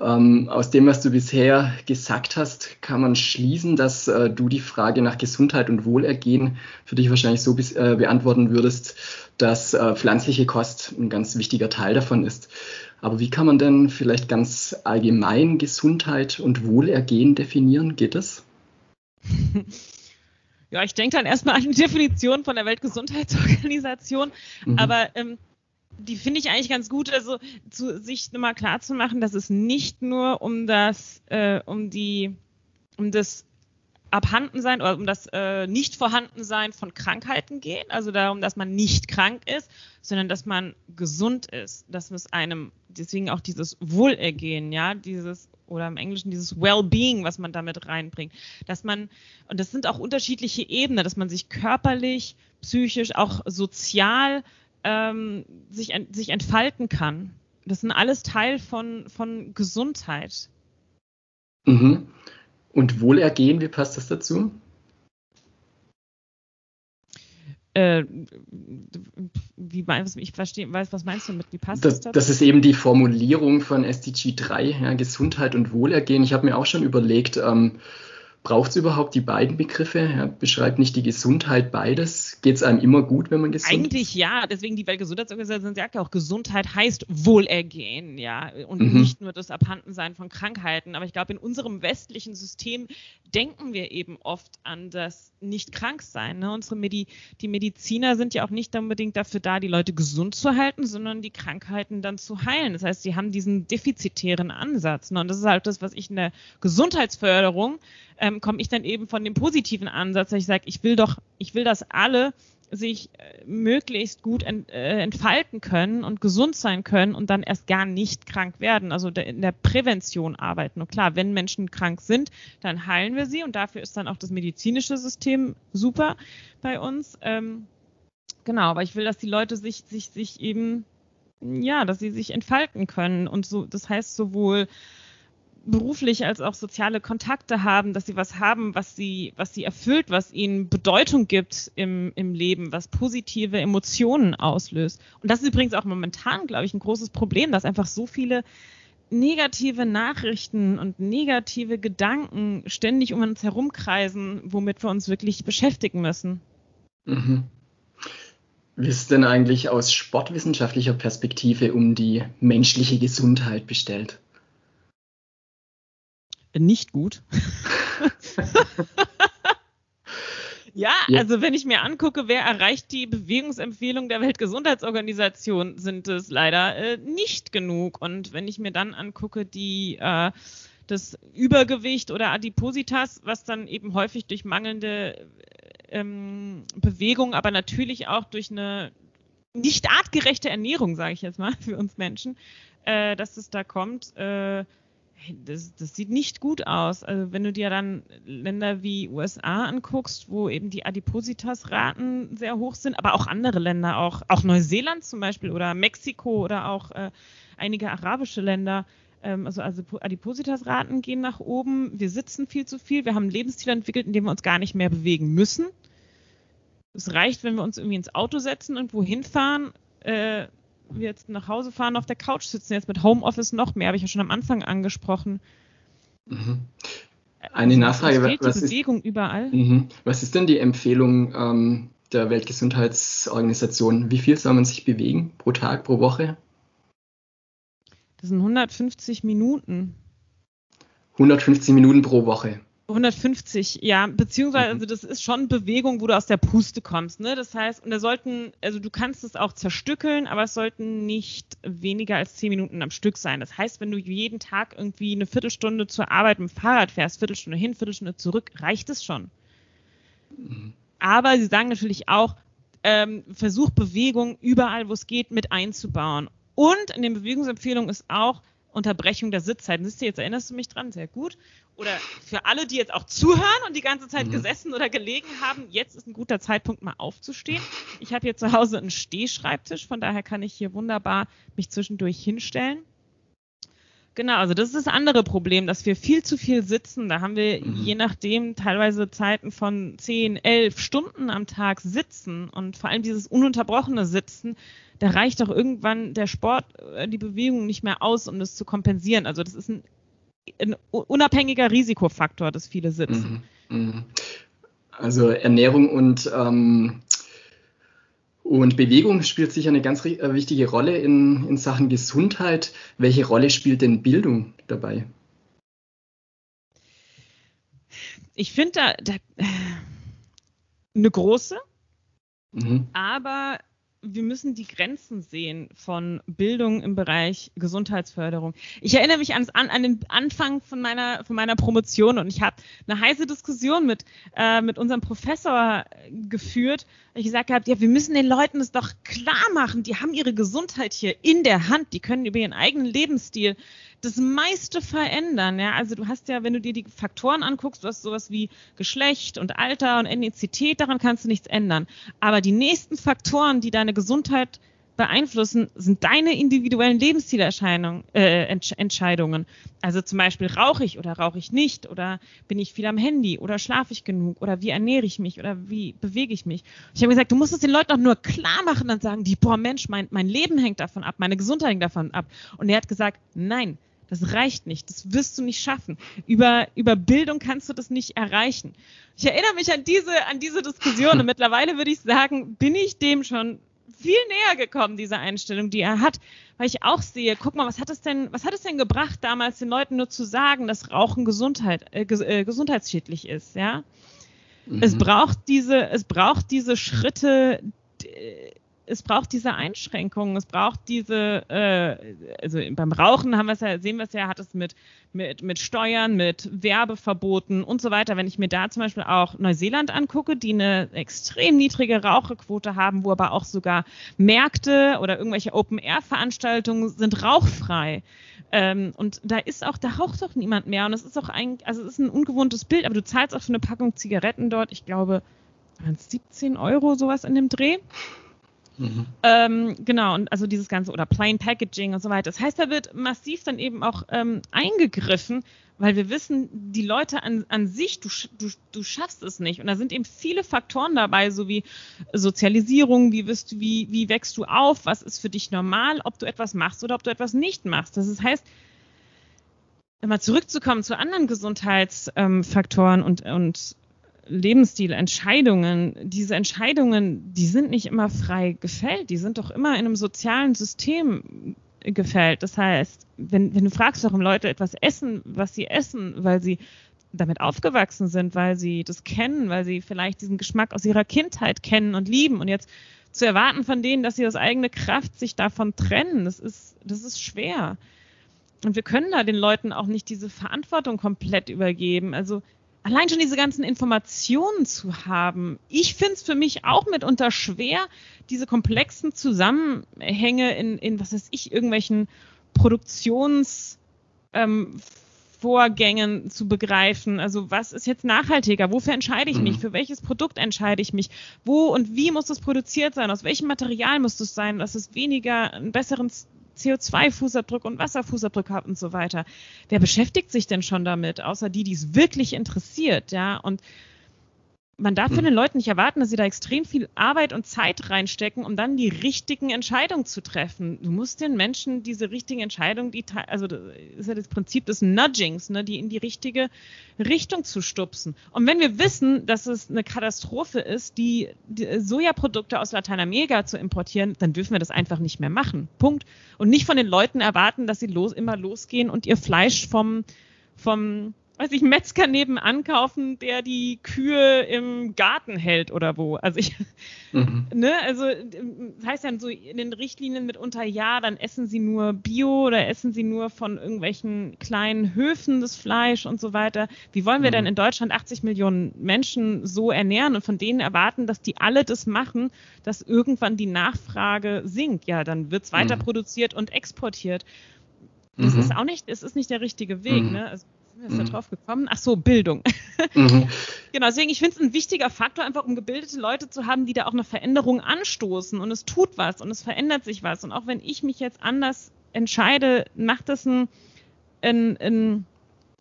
Ähm, aus dem, was du bisher gesagt hast, kann man schließen, dass äh, du die Frage nach Gesundheit und Wohlergehen für dich wahrscheinlich so bis, äh, beantworten würdest, dass äh, pflanzliche Kost ein ganz wichtiger Teil davon ist. Aber wie kann man denn vielleicht ganz allgemein Gesundheit und Wohlergehen definieren? Geht das? Ja, ich denke dann erstmal an die Definition von der Weltgesundheitsorganisation, mhm. aber ähm, die finde ich eigentlich ganz gut, also zu, sich nochmal klar zu machen, dass es nicht nur um das, äh, um die, um das Abhandensein oder um das äh, Nicht-Vorhandensein von Krankheiten geht, also darum, dass man nicht krank ist, sondern dass man gesund ist, dass es einem, deswegen auch dieses Wohlergehen, ja, dieses oder im Englischen dieses Well-being, was man damit reinbringt, dass man, und das sind auch unterschiedliche Ebenen, dass man sich körperlich, psychisch, auch sozial ähm, sich, sich entfalten kann. Das sind alles Teil von, von Gesundheit. Mhm. Und Wohlergehen, wie passt das dazu? Äh, wie meinst ich verstehe, weiß, was meinst du mit, wie passt das, das Das ist eben die Formulierung von SDG 3, ja, Gesundheit und Wohlergehen. Ich habe mir auch schon überlegt, ähm, Braucht es überhaupt die beiden Begriffe? Ja, beschreibt nicht die Gesundheit beides? Geht es einem immer gut, wenn man gesund Eigentlich ist? Eigentlich ja, deswegen die Weltgesundheitsorganisation sagt ja auch, Gesundheit heißt Wohlergehen, ja, und mhm. nicht nur das Abhandensein von Krankheiten. Aber ich glaube, in unserem westlichen System denken wir eben oft an das Nicht-Krank-Sein. Ne? Unsere Medi die Mediziner sind ja auch nicht unbedingt dafür da, die Leute gesund zu halten, sondern die Krankheiten dann zu heilen. Das heißt, sie haben diesen defizitären Ansatz. Ne? Und das ist halt das, was ich in der Gesundheitsförderung ähm, komme ich dann eben von dem positiven Ansatz, dass ich sage, ich will doch, ich will, dass alle sich äh, möglichst gut ent, äh, entfalten können und gesund sein können und dann erst gar nicht krank werden. Also der, in der Prävention arbeiten. Und klar, wenn Menschen krank sind, dann heilen wir sie und dafür ist dann auch das medizinische System super bei uns. Ähm, genau, aber ich will, dass die Leute sich, sich, sich eben, ja, dass sie sich entfalten können und so, das heißt sowohl beruflich als auch soziale Kontakte haben, dass sie was haben, was sie, was sie erfüllt, was ihnen Bedeutung gibt im, im Leben, was positive Emotionen auslöst. Und das ist übrigens auch momentan, glaube ich, ein großes Problem, dass einfach so viele negative Nachrichten und negative Gedanken ständig um uns herumkreisen, womit wir uns wirklich beschäftigen müssen. Mhm. Wie ist denn eigentlich aus sportwissenschaftlicher Perspektive um die menschliche Gesundheit bestellt? Nicht gut. ja, ja, also wenn ich mir angucke, wer erreicht die Bewegungsempfehlung der Weltgesundheitsorganisation, sind es leider äh, nicht genug. Und wenn ich mir dann angucke, die äh, das Übergewicht oder Adipositas, was dann eben häufig durch mangelnde ähm, Bewegung, aber natürlich auch durch eine nicht artgerechte Ernährung, sage ich jetzt mal, für uns Menschen, äh, dass es da kommt, äh, das, das sieht nicht gut aus. Also wenn du dir dann Länder wie USA anguckst, wo eben die Adipositas-Raten sehr hoch sind, aber auch andere Länder, auch, auch Neuseeland zum Beispiel oder Mexiko oder auch äh, einige arabische Länder, ähm, also, also Adipositas-Raten gehen nach oben. Wir sitzen viel zu viel. Wir haben einen Lebensstil entwickelt, in dem wir uns gar nicht mehr bewegen müssen. Es reicht, wenn wir uns irgendwie ins Auto setzen und wohin fahren. Äh, wir jetzt nach Hause fahren, auf der Couch sitzen, jetzt mit Homeoffice noch mehr, habe ich ja schon am Anfang angesprochen. Mhm. Eine Nachfrage, was, was ist, Bewegung überall. Mhm. Was ist denn die Empfehlung ähm, der Weltgesundheitsorganisation? Wie viel soll man sich bewegen pro Tag, pro Woche? Das sind 150 Minuten. 150 Minuten pro Woche. 150, ja, beziehungsweise, mhm. also das ist schon Bewegung, wo du aus der Puste kommst, ne? Das heißt, und da sollten, also du kannst es auch zerstückeln, aber es sollten nicht weniger als 10 Minuten am Stück sein. Das heißt, wenn du jeden Tag irgendwie eine Viertelstunde zur Arbeit mit dem Fahrrad fährst, Viertelstunde hin, Viertelstunde zurück, reicht es schon. Mhm. Aber sie sagen natürlich auch, ähm, versuch Bewegung überall, wo es geht, mit einzubauen. Und in den Bewegungsempfehlungen ist auch, Unterbrechung der Sitzzeiten. Siehst du, jetzt erinnerst du mich dran, sehr gut. Oder für alle, die jetzt auch zuhören und die ganze Zeit mhm. gesessen oder gelegen haben, jetzt ist ein guter Zeitpunkt, mal aufzustehen. Ich habe hier zu Hause einen Stehschreibtisch, von daher kann ich hier wunderbar mich zwischendurch hinstellen. Genau, also das ist das andere Problem, dass wir viel zu viel sitzen. Da haben wir mhm. je nachdem teilweise Zeiten von 10, 11 Stunden am Tag sitzen und vor allem dieses ununterbrochene Sitzen da reicht doch irgendwann der Sport, äh, die Bewegung nicht mehr aus, um das zu kompensieren. Also das ist ein, ein unabhängiger Risikofaktor, dass viele sitzen. Mhm, mhm. Also Ernährung und, ähm, und Bewegung spielt sicher eine ganz äh, wichtige Rolle in, in Sachen Gesundheit. Welche Rolle spielt denn Bildung dabei? Ich finde da, da äh, eine große, mhm. aber wir müssen die Grenzen sehen von Bildung im Bereich Gesundheitsförderung. Ich erinnere mich an, an den Anfang von meiner, von meiner Promotion und ich habe eine heiße Diskussion mit, äh, mit unserem Professor geführt. Ich gesagt habe, ja, wir müssen den Leuten es doch klar machen, die haben ihre Gesundheit hier in der Hand, die können über ihren eigenen Lebensstil das meiste verändern. Ja? Also du hast ja, wenn du dir die Faktoren anguckst, du hast sowas wie Geschlecht und Alter und Ethnizität, daran kannst du nichts ändern. Aber die nächsten Faktoren, die deine Gesundheit beeinflussen, sind deine individuellen Lebensstilentscheidungen. Äh, Entscheidungen. Also zum Beispiel rauche ich oder rauche ich nicht oder bin ich viel am Handy oder schlafe ich genug oder wie ernähre ich mich oder wie bewege ich mich. Ich habe gesagt, du musst es den Leuten auch nur klar machen, dann sagen die, boah Mensch, mein, mein Leben hängt davon ab, meine Gesundheit hängt davon ab. Und er hat gesagt, nein, das reicht nicht. Das wirst du nicht schaffen. Über, über Bildung kannst du das nicht erreichen. Ich erinnere mich an diese, an diese Diskussion und mittlerweile würde ich sagen, bin ich dem schon viel näher gekommen, diese Einstellung, die er hat, weil ich auch sehe, guck mal, was hat es denn, was hat es denn gebracht, damals den Leuten nur zu sagen, dass Rauchen Gesundheit, äh, äh gesundheitsschädlich ist, ja? Mhm. Es braucht diese, es braucht diese Schritte, es braucht diese Einschränkungen, es braucht diese, äh, also beim Rauchen haben wir es ja, sehen wir es ja, hat es mit, mit, mit Steuern, mit Werbeverboten und so weiter. Wenn ich mir da zum Beispiel auch Neuseeland angucke, die eine extrem niedrige Raucherquote haben, wo aber auch sogar Märkte oder irgendwelche Open-Air-Veranstaltungen sind rauchfrei. Ähm, und da ist auch, da raucht doch niemand mehr. Und es ist auch ein, also es ist ein ungewohntes Bild, aber du zahlst auch für eine Packung Zigaretten dort, ich glaube, 17 Euro, sowas in dem Dreh. Mhm. Ähm, genau, und also dieses ganze oder Plain Packaging und so weiter. Das heißt, da wird massiv dann eben auch ähm, eingegriffen, weil wir wissen, die Leute an, an sich, du, du, du schaffst es nicht. Und da sind eben viele Faktoren dabei, so wie Sozialisierung, wie, wirst du, wie, wie wächst du auf, was ist für dich normal, ob du etwas machst oder ob du etwas nicht machst. Das heißt, mal zurückzukommen zu anderen Gesundheitsfaktoren ähm, und, und Lebensstilentscheidungen, diese Entscheidungen, die sind nicht immer frei gefällt, die sind doch immer in einem sozialen System gefällt. Das heißt, wenn, wenn du fragst, warum Leute etwas essen, was sie essen, weil sie damit aufgewachsen sind, weil sie das kennen, weil sie vielleicht diesen Geschmack aus ihrer Kindheit kennen und lieben und jetzt zu erwarten von denen, dass sie aus eigener Kraft sich davon trennen, das ist, das ist schwer. Und wir können da den Leuten auch nicht diese Verantwortung komplett übergeben. Also allein schon diese ganzen Informationen zu haben. Ich finde es für mich auch mitunter schwer, diese komplexen Zusammenhänge in, in was weiß ich, irgendwelchen Produktions, ähm, zu begreifen. Also was ist jetzt nachhaltiger? Wofür entscheide ich mich? Mhm. Für welches Produkt entscheide ich mich? Wo und wie muss es produziert sein? Aus welchem Material muss es sein, dass es weniger einen besseren CO2-Fußabdruck und Wasserfußabdruck hat und so weiter. Wer beschäftigt sich denn schon damit, außer die, die es wirklich interessiert, ja? Und man darf von hm. den Leuten nicht erwarten, dass sie da extrem viel Arbeit und Zeit reinstecken, um dann die richtigen Entscheidungen zu treffen. Du musst den Menschen diese richtigen Entscheidungen, die, also das ist ja das Prinzip des Nudgings, ne, die in die richtige Richtung zu stupsen. Und wenn wir wissen, dass es eine Katastrophe ist, die, die Sojaprodukte aus Lateinamerika zu importieren, dann dürfen wir das einfach nicht mehr machen. Punkt. Und nicht von den Leuten erwarten, dass sie los, immer losgehen und ihr Fleisch vom, vom weiß ich, Metzger nebenan kaufen, der die Kühe im Garten hält oder wo. Also ich, mhm. ne, also das heißt ja so in den Richtlinien mitunter, ja, dann essen sie nur Bio oder essen sie nur von irgendwelchen kleinen Höfen das Fleisch und so weiter. Wie wollen wir mhm. denn in Deutschland 80 Millionen Menschen so ernähren und von denen erwarten, dass die alle das machen, dass irgendwann die Nachfrage sinkt? Ja, dann wird's weiter mhm. produziert und exportiert. Das mhm. ist auch nicht, es ist nicht der richtige Weg, mhm. ne? Also, sind wir jetzt mhm. da drauf gekommen? Ach so, Bildung. Mhm. genau, deswegen, ich finde es ein wichtiger Faktor, einfach um gebildete Leute zu haben, die da auch eine Veränderung anstoßen und es tut was und es verändert sich was. Und auch wenn ich mich jetzt anders entscheide, macht das ein, ein, ein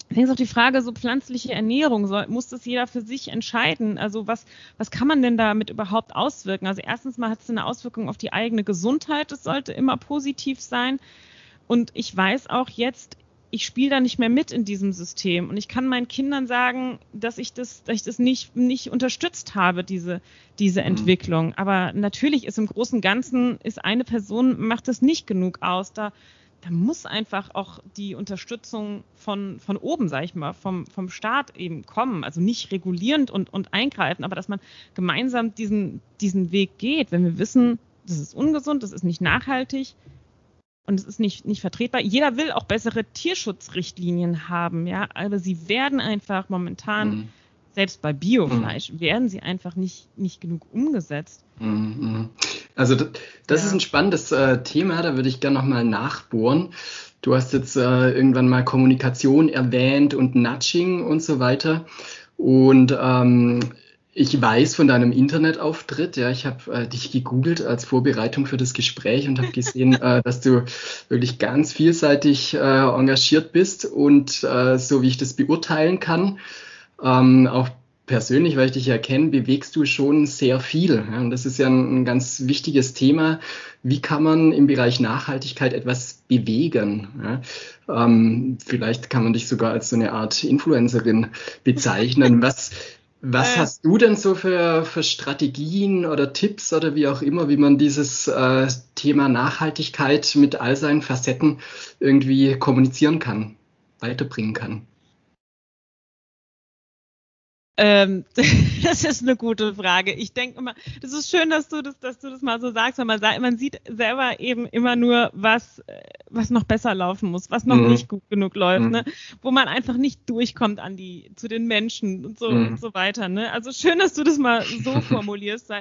ich denke auch die Frage, so pflanzliche Ernährung, soll, muss das jeder für sich entscheiden? Also was, was kann man denn damit überhaupt auswirken? Also erstens mal hat es eine Auswirkung auf die eigene Gesundheit, das sollte immer positiv sein. Und ich weiß auch jetzt, ich spiele da nicht mehr mit in diesem System. Und ich kann meinen Kindern sagen, dass ich das, dass ich das nicht, nicht unterstützt habe, diese, diese mhm. Entwicklung. Aber natürlich ist im Großen und Ganzen, ist eine Person, macht das nicht genug aus. Da, da muss einfach auch die Unterstützung von, von oben, sag ich mal, vom, vom Staat eben kommen. Also nicht regulierend und, und eingreifen, aber dass man gemeinsam diesen, diesen Weg geht. Wenn wir wissen, das ist ungesund, das ist nicht nachhaltig, und es ist nicht, nicht vertretbar. Jeder will auch bessere Tierschutzrichtlinien haben, ja, aber sie werden einfach momentan, mhm. selbst bei Biofleisch, mhm. werden sie einfach nicht, nicht genug umgesetzt. Mhm. Also das, das ja. ist ein spannendes äh, Thema, da würde ich gerne nochmal nachbohren. Du hast jetzt äh, irgendwann mal Kommunikation erwähnt und Nudging und so weiter. Und ähm, ich weiß von deinem Internetauftritt, ja, ich habe äh, dich gegoogelt als Vorbereitung für das Gespräch und habe gesehen, äh, dass du wirklich ganz vielseitig äh, engagiert bist und äh, so wie ich das beurteilen kann, ähm, auch persönlich, weil ich dich ja kenne, bewegst du schon sehr viel. Ja, und das ist ja ein, ein, ganz wichtiges Thema. Wie kann man im Bereich Nachhaltigkeit etwas bewegen? Ja, ähm, vielleicht kann man dich sogar als so eine Art Influencerin bezeichnen. Was, was äh, hast du denn so für, für Strategien oder Tipps oder wie auch immer, wie man dieses äh, Thema Nachhaltigkeit mit all seinen Facetten irgendwie kommunizieren kann, weiterbringen kann? Ähm, das ist eine gute Frage. Ich denke immer, das ist schön, dass du das, dass du das mal so sagst, weil man, man sieht selber eben immer nur, was, was noch besser laufen muss, was noch mhm. nicht gut genug läuft, mhm. ne? wo man einfach nicht durchkommt an die, zu den Menschen und so mhm. und so weiter. Ne? Also schön, dass du das mal so formulierst.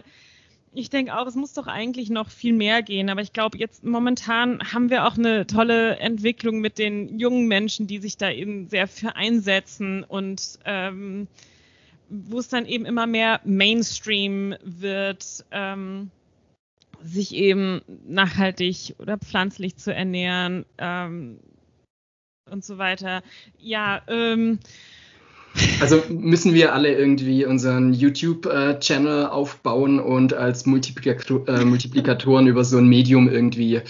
Ich denke auch, es muss doch eigentlich noch viel mehr gehen. Aber ich glaube, jetzt momentan haben wir auch eine tolle Entwicklung mit den jungen Menschen, die sich da eben sehr für einsetzen und ähm, wo es dann eben immer mehr Mainstream wird, ähm, sich eben nachhaltig oder pflanzlich zu ernähren ähm, und so weiter. Ja, ähm, also müssen wir alle irgendwie unseren YouTube-Channel aufbauen und als Multiplikator, äh, Multiplikatoren über so ein Medium irgendwie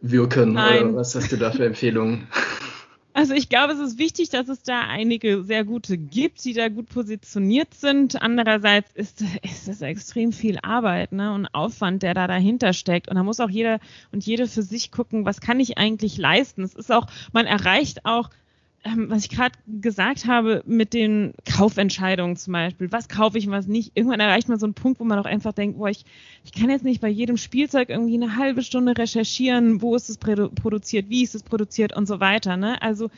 wirken? Nein. Oder was hast du da für Empfehlungen? Also ich glaube, es ist wichtig, dass es da einige sehr gute gibt, die da gut positioniert sind. Andererseits ist, ist es extrem viel Arbeit ne, und Aufwand, der da dahinter steckt. Und da muss auch jeder und jede für sich gucken, was kann ich eigentlich leisten. Es ist auch, man erreicht auch ähm, was ich gerade gesagt habe mit den Kaufentscheidungen zum Beispiel, was kaufe ich und was nicht, irgendwann erreicht man so einen Punkt, wo man auch einfach denkt, boah, ich, ich kann jetzt nicht bei jedem Spielzeug irgendwie eine halbe Stunde recherchieren, wo ist es produziert, wie ist es produziert und so weiter. Ne? Also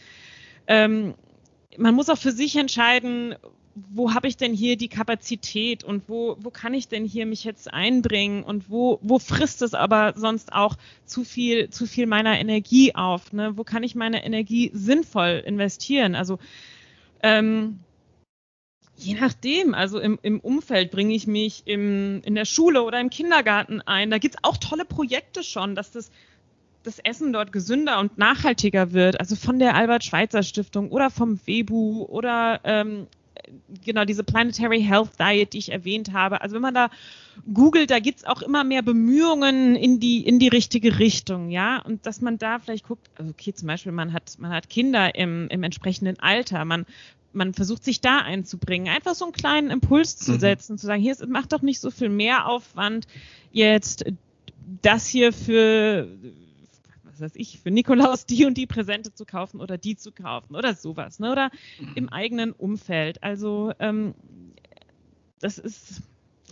ähm, man muss auch für sich entscheiden, wo habe ich denn hier die Kapazität und wo, wo kann ich denn hier mich jetzt einbringen und wo, wo frisst es aber sonst auch zu viel, zu viel meiner Energie auf? Ne? Wo kann ich meine Energie sinnvoll investieren? Also ähm, Je nachdem, also im, im Umfeld bringe ich mich im, in der Schule oder im Kindergarten ein. Da gibt es auch tolle Projekte schon, dass das, das Essen dort gesünder und nachhaltiger wird. Also von der Albert-Schweitzer-Stiftung oder vom WEBU oder ähm, genau diese Planetary Health Diet, die ich erwähnt habe. Also wenn man da googelt, da gibt es auch immer mehr Bemühungen in die, in die richtige Richtung, ja. Und dass man da vielleicht guckt, also okay, zum Beispiel, man hat, man hat Kinder im, im entsprechenden Alter, man man versucht sich da einzubringen, einfach so einen kleinen Impuls zu mhm. setzen, zu sagen, hier macht doch nicht so viel mehr Aufwand, jetzt das hier für weiß ich, für Nikolaus die und die Präsente zu kaufen oder die zu kaufen oder sowas, ne? Oder mhm. im eigenen Umfeld. Also ähm, das ist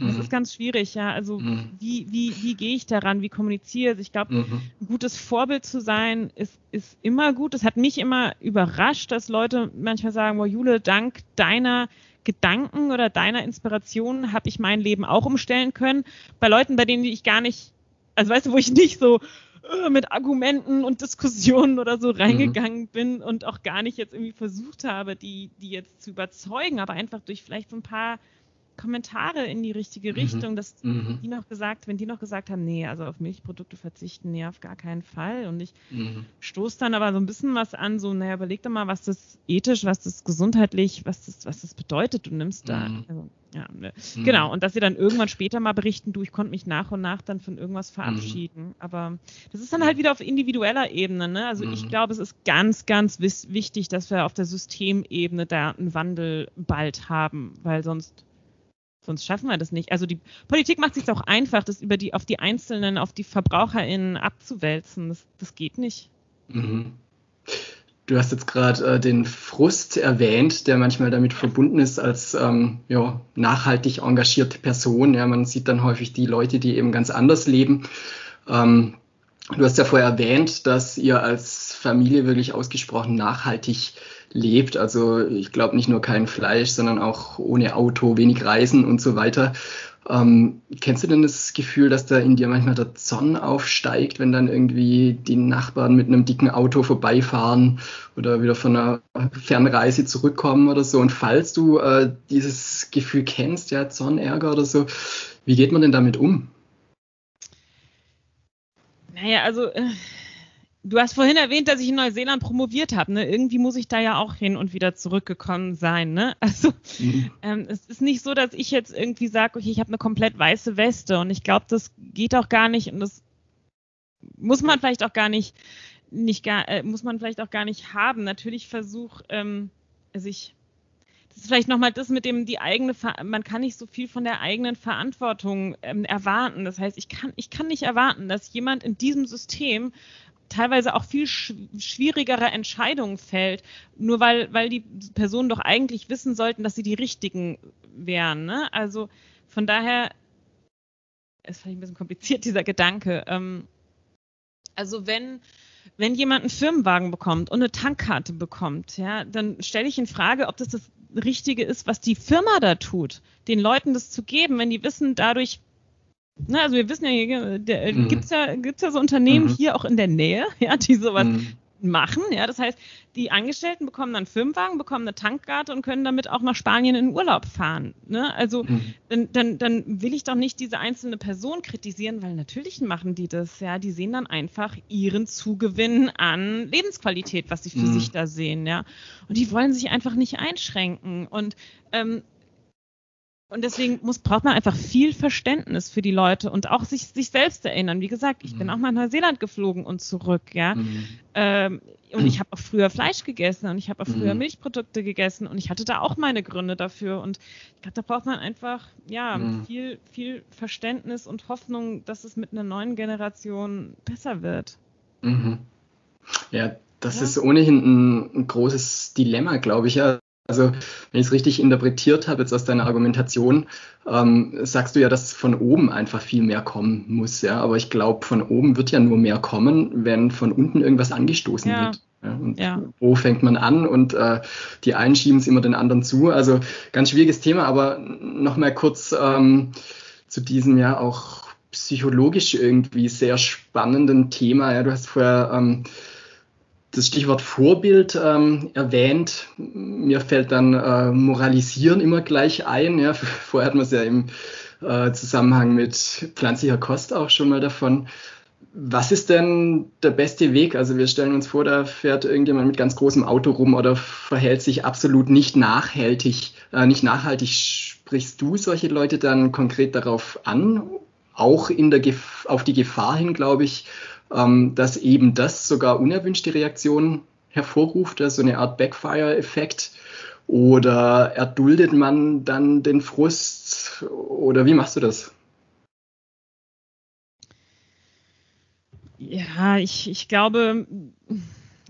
das mhm. ist ganz schwierig, ja. Also mhm. wie, wie, wie gehe ich daran? Wie kommuniziere ich? Ich glaube, mhm. ein gutes Vorbild zu sein, ist, ist immer gut. Das hat mich immer überrascht, dass Leute manchmal sagen, boah, Jule, dank deiner Gedanken oder deiner Inspiration habe ich mein Leben auch umstellen können. Bei Leuten, bei denen ich gar nicht, also weißt du, wo ich nicht so mit Argumenten und Diskussionen oder so reingegangen mhm. bin und auch gar nicht jetzt irgendwie versucht habe, die, die jetzt zu überzeugen, aber einfach durch vielleicht so ein paar Kommentare in die richtige mhm. Richtung, dass mhm. die noch gesagt, wenn die noch gesagt haben, nee, also auf Milchprodukte verzichten, nee, auf gar keinen Fall. Und ich mhm. stoße dann aber so ein bisschen was an, so, naja, überleg doch mal, was das ethisch, was das gesundheitlich, was das, was das bedeutet. Du nimmst da, mhm. also, ja, ne. Mhm. genau. Und dass sie dann irgendwann später mal berichten, du, ich konnte mich nach und nach dann von irgendwas verabschieden. Mhm. Aber das ist dann halt wieder auf individueller Ebene, ne? Also ich glaube, es ist ganz, ganz wichtig, dass wir auf der Systemebene da einen Wandel bald haben, weil sonst Sonst schaffen wir das nicht. Also die Politik macht es sich auch einfach, das über die, auf die Einzelnen, auf die VerbraucherInnen abzuwälzen. Das, das geht nicht. Mhm. Du hast jetzt gerade äh, den Frust erwähnt, der manchmal damit verbunden ist als ähm, ja, nachhaltig engagierte Person. Ja, man sieht dann häufig die Leute, die eben ganz anders leben. Ähm, du hast ja vorher erwähnt, dass ihr als Familie wirklich ausgesprochen nachhaltig lebt. Also ich glaube nicht nur kein Fleisch, sondern auch ohne Auto, wenig Reisen und so weiter. Ähm, kennst du denn das Gefühl, dass da in dir manchmal der Zorn aufsteigt, wenn dann irgendwie die Nachbarn mit einem dicken Auto vorbeifahren oder wieder von einer Fernreise zurückkommen oder so? Und falls du äh, dieses Gefühl kennst, ja, Zorn, Ärger oder so, wie geht man denn damit um? Naja, also äh, Du hast vorhin erwähnt, dass ich in Neuseeland promoviert habe. Ne? Irgendwie muss ich da ja auch hin und wieder zurückgekommen sein. Ne? Also mhm. ähm, es ist nicht so, dass ich jetzt irgendwie sage, okay, ich habe eine komplett weiße Weste und ich glaube, das geht auch gar nicht und das muss man vielleicht auch gar nicht, nicht gar, äh, muss man vielleicht auch gar nicht haben. Natürlich versuch, ähm, sich das ist vielleicht nochmal das mit dem, die eigene, man kann nicht so viel von der eigenen Verantwortung ähm, erwarten. Das heißt, ich kann, ich kann nicht erwarten, dass jemand in diesem System teilweise auch viel schwierigere Entscheidungen fällt, nur weil, weil die Personen doch eigentlich wissen sollten, dass sie die richtigen wären. Ne? Also von daher, ist vielleicht ein bisschen kompliziert, dieser Gedanke. Ähm, also wenn, wenn jemand einen Firmenwagen bekommt und eine Tankkarte bekommt, ja, dann stelle ich in Frage, ob das das Richtige ist, was die Firma da tut, den Leuten das zu geben, wenn die wissen, dadurch Ne, also wir wissen ja, äh, mhm. gibt es ja, gibt's ja so Unternehmen mhm. hier auch in der Nähe, ja, die sowas mhm. machen. Ja, das heißt, die Angestellten bekommen dann Firmenwagen, bekommen eine Tankkarte und können damit auch nach Spanien in Urlaub fahren. Ne? Also mhm. dann, dann, dann will ich doch nicht diese einzelne Person kritisieren, weil natürlich machen die das. Ja, die sehen dann einfach ihren Zugewinn an Lebensqualität, was sie für mhm. sich da sehen. Ja, und die wollen sich einfach nicht einschränken. Und ähm, und deswegen muss, braucht man einfach viel Verständnis für die Leute und auch sich, sich selbst erinnern. Wie gesagt, ich mhm. bin auch mal in Neuseeland geflogen und zurück, ja. Mhm. Ähm, und ich habe auch früher Fleisch gegessen und ich habe auch früher mhm. Milchprodukte gegessen und ich hatte da auch meine Gründe dafür. Und ich glaube, da braucht man einfach, ja, mhm. viel, viel Verständnis und Hoffnung, dass es mit einer neuen Generation besser wird. Mhm. Ja, das ja. ist ohnehin ein, ein großes Dilemma, glaube ich. Ja. Also, wenn ich es richtig interpretiert habe, jetzt aus deiner Argumentation, ähm, sagst du ja, dass von oben einfach viel mehr kommen muss, ja. Aber ich glaube, von oben wird ja nur mehr kommen, wenn von unten irgendwas angestoßen ja. wird. Ja, ja. Wo fängt man an? Und äh, die einen schieben es immer den anderen zu. Also ganz schwieriges Thema, aber nochmal kurz ähm, zu diesem ja auch psychologisch irgendwie sehr spannenden Thema. Ja, du hast vorher ähm, das Stichwort Vorbild ähm, erwähnt. Mir fällt dann äh, Moralisieren immer gleich ein. Ja, vorher hat man es ja im äh, Zusammenhang mit pflanzlicher Kost auch schon mal davon. Was ist denn der beste Weg? Also wir stellen uns vor, da fährt irgendjemand mit ganz großem Auto rum oder verhält sich absolut nicht nachhaltig, äh, nicht nachhaltig. Sprichst du solche Leute dann konkret darauf an? Auch in der auf die Gefahr hin, glaube ich, ähm, dass eben das sogar unerwünschte Reaktionen hervorruft, also eine Art Backfire-Effekt. Oder erduldet man dann den Frust? Oder wie machst du das? Ja, ich, ich glaube,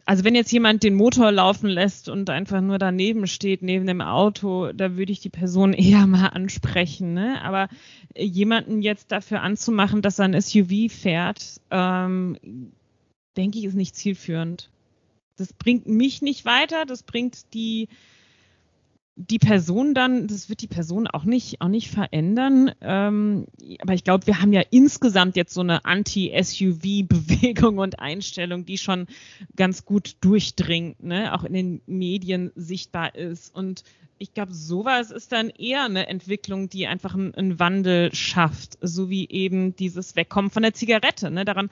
also wenn jetzt jemand den Motor laufen lässt und einfach nur daneben steht, neben dem Auto, da würde ich die Person eher mal ansprechen. Ne? Aber jemanden jetzt dafür anzumachen, dass er ein SUV fährt, ähm, denke ich, ist nicht zielführend. Das bringt mich nicht weiter, das bringt die die Person dann, das wird die Person auch nicht, auch nicht verändern. Ähm, aber ich glaube, wir haben ja insgesamt jetzt so eine Anti-SUV-Bewegung und Einstellung, die schon ganz gut durchdringt, ne? auch in den Medien sichtbar ist. Und ich glaube, sowas ist dann eher eine Entwicklung, die einfach einen, einen Wandel schafft, so wie eben dieses Wegkommen von der Zigarette. Ne? Daran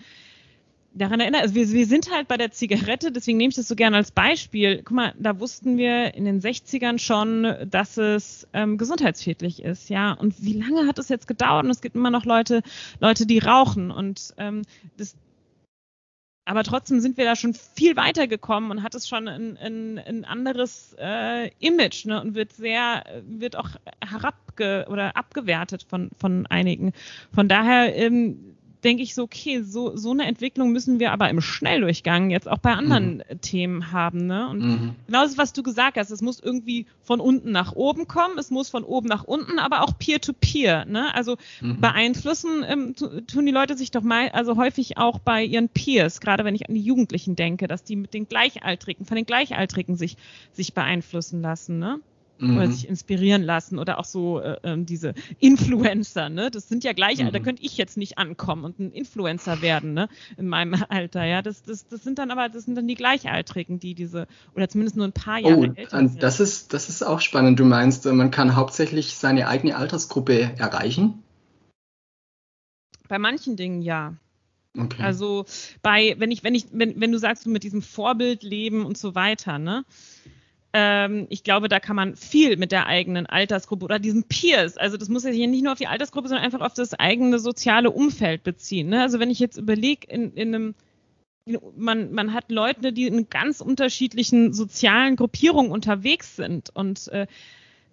daran erinnere, also wir, wir sind halt bei der Zigarette, deswegen nehme ich das so gerne als Beispiel. Guck mal, da wussten wir in den 60ern schon, dass es ähm, gesundheitsschädlich ist, ja. Und wie lange hat es jetzt gedauert? Und es gibt immer noch Leute, Leute, die rauchen. Und ähm, das, aber trotzdem sind wir da schon viel weiter gekommen und hat es schon ein, ein, ein anderes äh, Image ne, und wird sehr, wird auch herabge oder abgewertet von, von einigen. Von daher ähm, denke ich so, okay, so, so eine Entwicklung müssen wir aber im Schnelldurchgang jetzt auch bei anderen mhm. Themen haben. Ne? Und mhm. genau das, was du gesagt hast, es muss irgendwie von unten nach oben kommen, es muss von oben nach unten, aber auch Peer-to-Peer. -Peer, ne? Also mhm. beeinflussen ähm, tun die Leute sich doch mal, also häufig auch bei ihren Peers, gerade wenn ich an die Jugendlichen denke, dass die mit den Gleichaltrigen, von den Gleichaltrigen sich, sich beeinflussen lassen. Ne? Mhm. oder sich inspirieren lassen oder auch so äh, ähm, diese Influencer, ne? Das sind ja gleich, mhm. da könnte ich jetzt nicht ankommen und ein Influencer werden, ne? In meinem Alter, ja. Das, das, das sind dann aber, das sind dann die Gleichaltrigen, die diese, oder zumindest nur ein paar Jahre oh, älter sind. Das ist, das ist auch spannend. Du meinst, äh, man kann hauptsächlich seine eigene Altersgruppe erreichen? Bei manchen Dingen ja. Okay. Also bei, wenn ich, wenn ich, wenn, wenn du sagst, du mit diesem Vorbildleben und so weiter, ne? Ähm, ich glaube, da kann man viel mit der eigenen Altersgruppe oder diesen Peers, also das muss ja hier nicht nur auf die Altersgruppe, sondern einfach auf das eigene soziale Umfeld beziehen. Ne? Also wenn ich jetzt überlege, in, in einem man, man hat Leute, die in ganz unterschiedlichen sozialen Gruppierungen unterwegs sind und äh,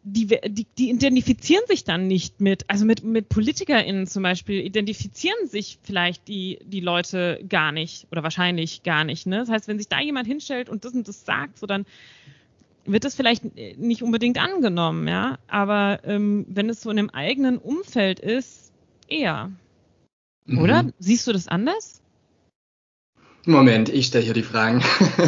die, die, die identifizieren sich dann nicht mit, also mit, mit PolitikerInnen zum Beispiel, identifizieren sich vielleicht die, die Leute gar nicht oder wahrscheinlich gar nicht. Ne? Das heißt, wenn sich da jemand hinstellt und das und das sagt, so dann wird es vielleicht nicht unbedingt angenommen, ja. Aber ähm, wenn es so in einem eigenen Umfeld ist, eher. Mhm. Oder? Siehst du das anders? Moment, ich stelle hier die Fragen.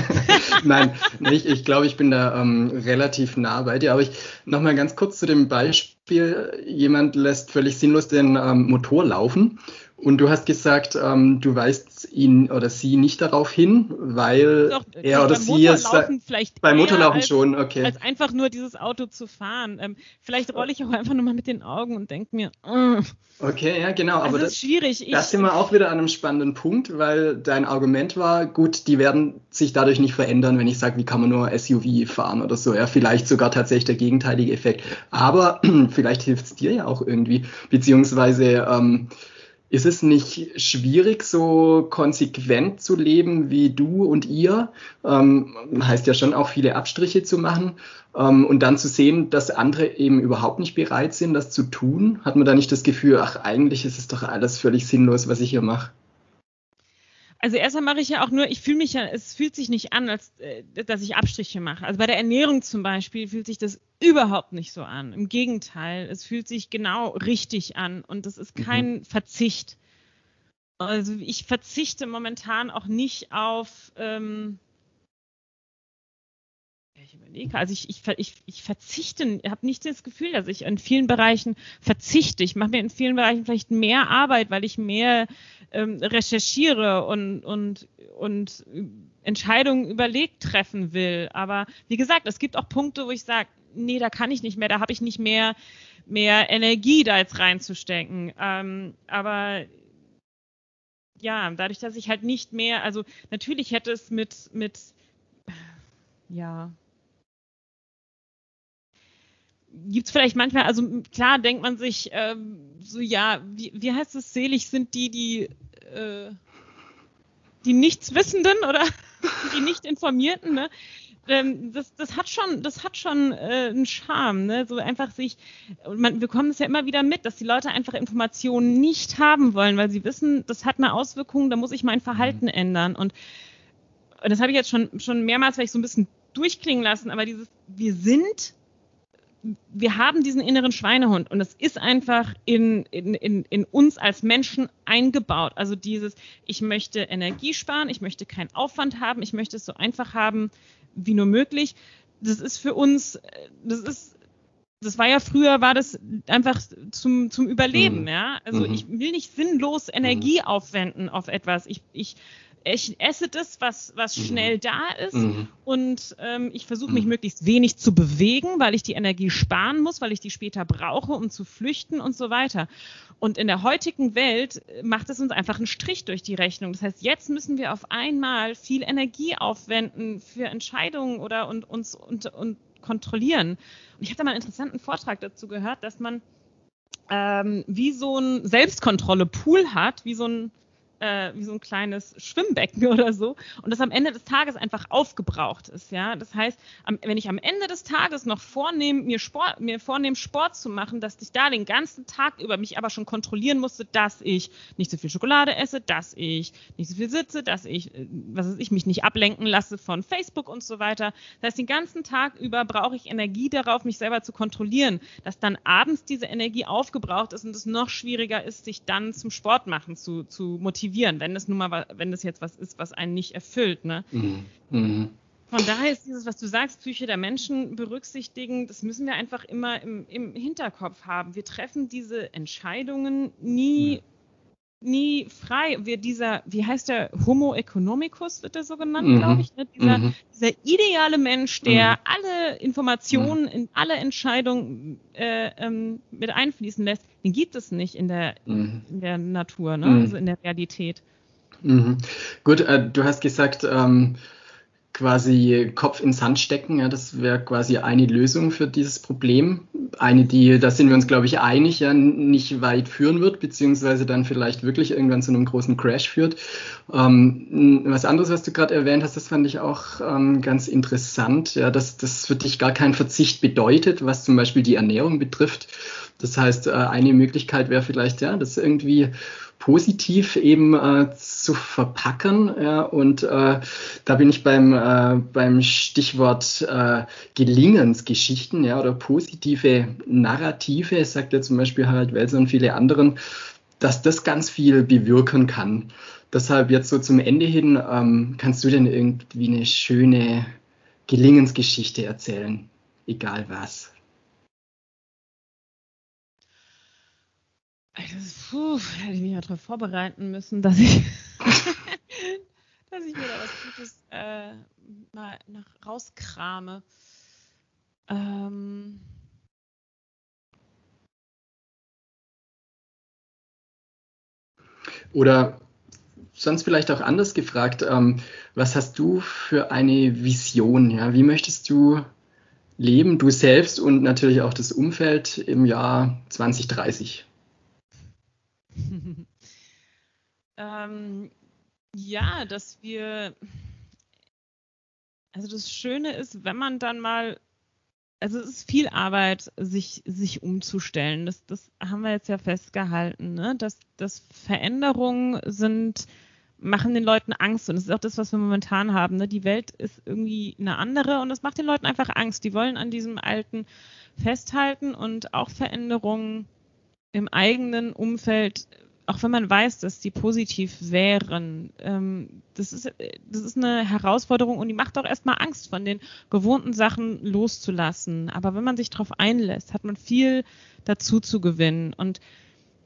Nein, ich, ich glaube, ich bin da ähm, relativ nah bei dir. Aber ich nochmal ganz kurz zu dem Beispiel. Jemand lässt völlig sinnlos den ähm, Motor laufen und du hast gesagt, ähm, du weist ihn oder sie nicht darauf hin, weil Doch, er oder sie es vielleicht beim Motorlaufen als, schon, okay. Als einfach nur dieses Auto zu fahren. Ähm, vielleicht rolle ich auch einfach nur mal mit den Augen und denke mir, mm. okay, ja genau. Also aber das ist schwierig. Da sind wir auch wieder an einem spannenden Punkt, weil dein Argument war, gut, die werden sich dadurch nicht verändern, wenn ich sage, wie kann man nur SUV fahren oder so. Ja, vielleicht sogar tatsächlich der gegenteilige Effekt. Aber vielleicht hilft es dir ja auch irgendwie, beziehungsweise ähm, ist es nicht schwierig, so konsequent zu leben wie du und ihr? Ähm, heißt ja schon auch viele Abstriche zu machen ähm, und dann zu sehen, dass andere eben überhaupt nicht bereit sind, das zu tun. Hat man da nicht das Gefühl, ach, eigentlich ist es doch alles völlig sinnlos, was ich hier mache? Also erstmal mache ich ja auch nur, ich fühle mich ja, es fühlt sich nicht an, als äh, dass ich Abstriche mache. Also bei der Ernährung zum Beispiel fühlt sich das überhaupt nicht so an. Im Gegenteil, es fühlt sich genau richtig an und es ist kein mhm. Verzicht. Also ich verzichte momentan auch nicht auf, ähm, ich überlege, also ich, ich, ich, ich verzichte, habe nicht das Gefühl, dass ich in vielen Bereichen verzichte. Ich mache mir in vielen Bereichen vielleicht mehr Arbeit, weil ich mehr ähm, recherchiere und, und, und Entscheidungen überlegt treffen will. Aber wie gesagt, es gibt auch Punkte, wo ich sage, nee, da kann ich nicht mehr, da habe ich nicht mehr, mehr Energie da jetzt reinzustecken. Ähm, aber ja, dadurch, dass ich halt nicht mehr, also natürlich hätte es mit, mit, ja, gibt es vielleicht manchmal, also klar denkt man sich ähm, so, ja, wie, wie heißt es, selig sind die, die, äh, die Nichtswissenden oder die nicht Informierten, ne? Ähm, das, das hat schon, das hat schon äh, einen Charme, ne? So einfach sich, man, wir kommen es ja immer wieder mit, dass die Leute einfach Informationen nicht haben wollen, weil sie wissen, das hat eine Auswirkung, da muss ich mein Verhalten mhm. ändern. Und, und das habe ich jetzt schon, schon mehrmals vielleicht so ein bisschen durchklingen lassen, aber dieses, wir sind wir haben diesen inneren Schweinehund und es ist einfach in, in, in, in uns als Menschen eingebaut. Also dieses, ich möchte Energie sparen, ich möchte keinen Aufwand haben, ich möchte es so einfach haben wie nur möglich. Das ist für uns, das ist, das war ja früher, war das einfach zum, zum Überleben, mhm. ja. Also mhm. ich will nicht sinnlos Energie mhm. aufwenden auf etwas. Ich, ich ich esse das, was, was mhm. schnell da ist mhm. und ähm, ich versuche mich mhm. möglichst wenig zu bewegen, weil ich die Energie sparen muss, weil ich die später brauche, um zu flüchten und so weiter. Und in der heutigen Welt äh, macht es uns einfach einen Strich durch die Rechnung. Das heißt, jetzt müssen wir auf einmal viel Energie aufwenden für Entscheidungen oder und, uns und, und kontrollieren. Und ich habe da mal einen interessanten Vortrag dazu gehört, dass man ähm, wie so ein Selbstkontrolle-Pool hat, wie so ein äh, wie so ein kleines Schwimmbecken oder so und das am Ende des Tages einfach aufgebraucht ist, ja. Das heißt, am, wenn ich am Ende des Tages noch vornehme, mir Sport, mir vornehme, Sport zu machen, dass ich da den ganzen Tag über mich aber schon kontrollieren musste, dass ich nicht so viel Schokolade esse, dass ich nicht so viel sitze, dass ich, äh, was weiß ich, mich nicht ablenken lasse von Facebook und so weiter. Das heißt, den ganzen Tag über brauche ich Energie darauf, mich selber zu kontrollieren, dass dann abends diese Energie aufgebraucht ist und es noch schwieriger ist, sich dann zum Sport machen zu, zu motivieren motivieren, wenn das nun mal, wenn das jetzt was ist, was einen nicht erfüllt. Ne? Mhm. Mhm. Von daher ist dieses, was du sagst, Psyche der Menschen berücksichtigen, das müssen wir einfach immer im, im Hinterkopf haben. Wir treffen diese Entscheidungen nie, mhm. Nie frei. Wir dieser, wie heißt der, Homo economicus wird der so genannt, mhm. glaube ich, ne? dieser, mhm. dieser, ideale Mensch, der mhm. alle Informationen in alle Entscheidungen äh, ähm, mit einfließen lässt, den gibt es nicht in der, mhm. in der Natur, ne? Mhm. also in der Realität. Mhm. Gut, äh, du hast gesagt, ähm, quasi Kopf ins Sand stecken. Ja, das wäre quasi eine Lösung für dieses Problem. Eine, die, da sind wir uns, glaube ich, einig, ja, nicht weit führen wird, beziehungsweise dann vielleicht wirklich irgendwann zu einem großen Crash führt. Ähm, was anderes, was du gerade erwähnt hast, das fand ich auch ähm, ganz interessant, ja, dass das für dich gar keinen Verzicht bedeutet, was zum Beispiel die Ernährung betrifft. Das heißt, äh, eine Möglichkeit wäre vielleicht, ja, das irgendwie positiv eben äh, zu verpacken. Ja, und äh, da bin ich beim, äh, beim Stichwort äh, Gelingensgeschichten ja, oder positive Narrative, sagt ja zum Beispiel Harald Welser und viele anderen, dass das ganz viel bewirken kann. Deshalb jetzt so zum Ende hin, ähm, kannst du denn irgendwie eine schöne Gelingensgeschichte erzählen? Egal was. Das, puh, hätte ich mich ja darauf vorbereiten müssen, dass ich, dass ich mir da was Gutes äh, mal nach rauskrame. Ähm. Oder sonst vielleicht auch anders gefragt, ähm, was hast du für eine Vision? Ja? Wie möchtest du leben, du selbst und natürlich auch das Umfeld im Jahr 2030? ähm, ja, dass wir, also das Schöne ist, wenn man dann mal, also es ist viel Arbeit, sich, sich umzustellen. Das, das haben wir jetzt ja festgehalten, ne? dass, dass Veränderungen sind, machen den Leuten Angst. Und das ist auch das, was wir momentan haben. Ne? Die Welt ist irgendwie eine andere und das macht den Leuten einfach Angst. Die wollen an diesem Alten festhalten und auch Veränderungen im eigenen Umfeld auch wenn man weiß, dass die positiv wären, ähm, das, ist, das ist eine Herausforderung und die macht auch erstmal Angst, von den gewohnten Sachen loszulassen. Aber wenn man sich darauf einlässt, hat man viel dazu zu gewinnen. Und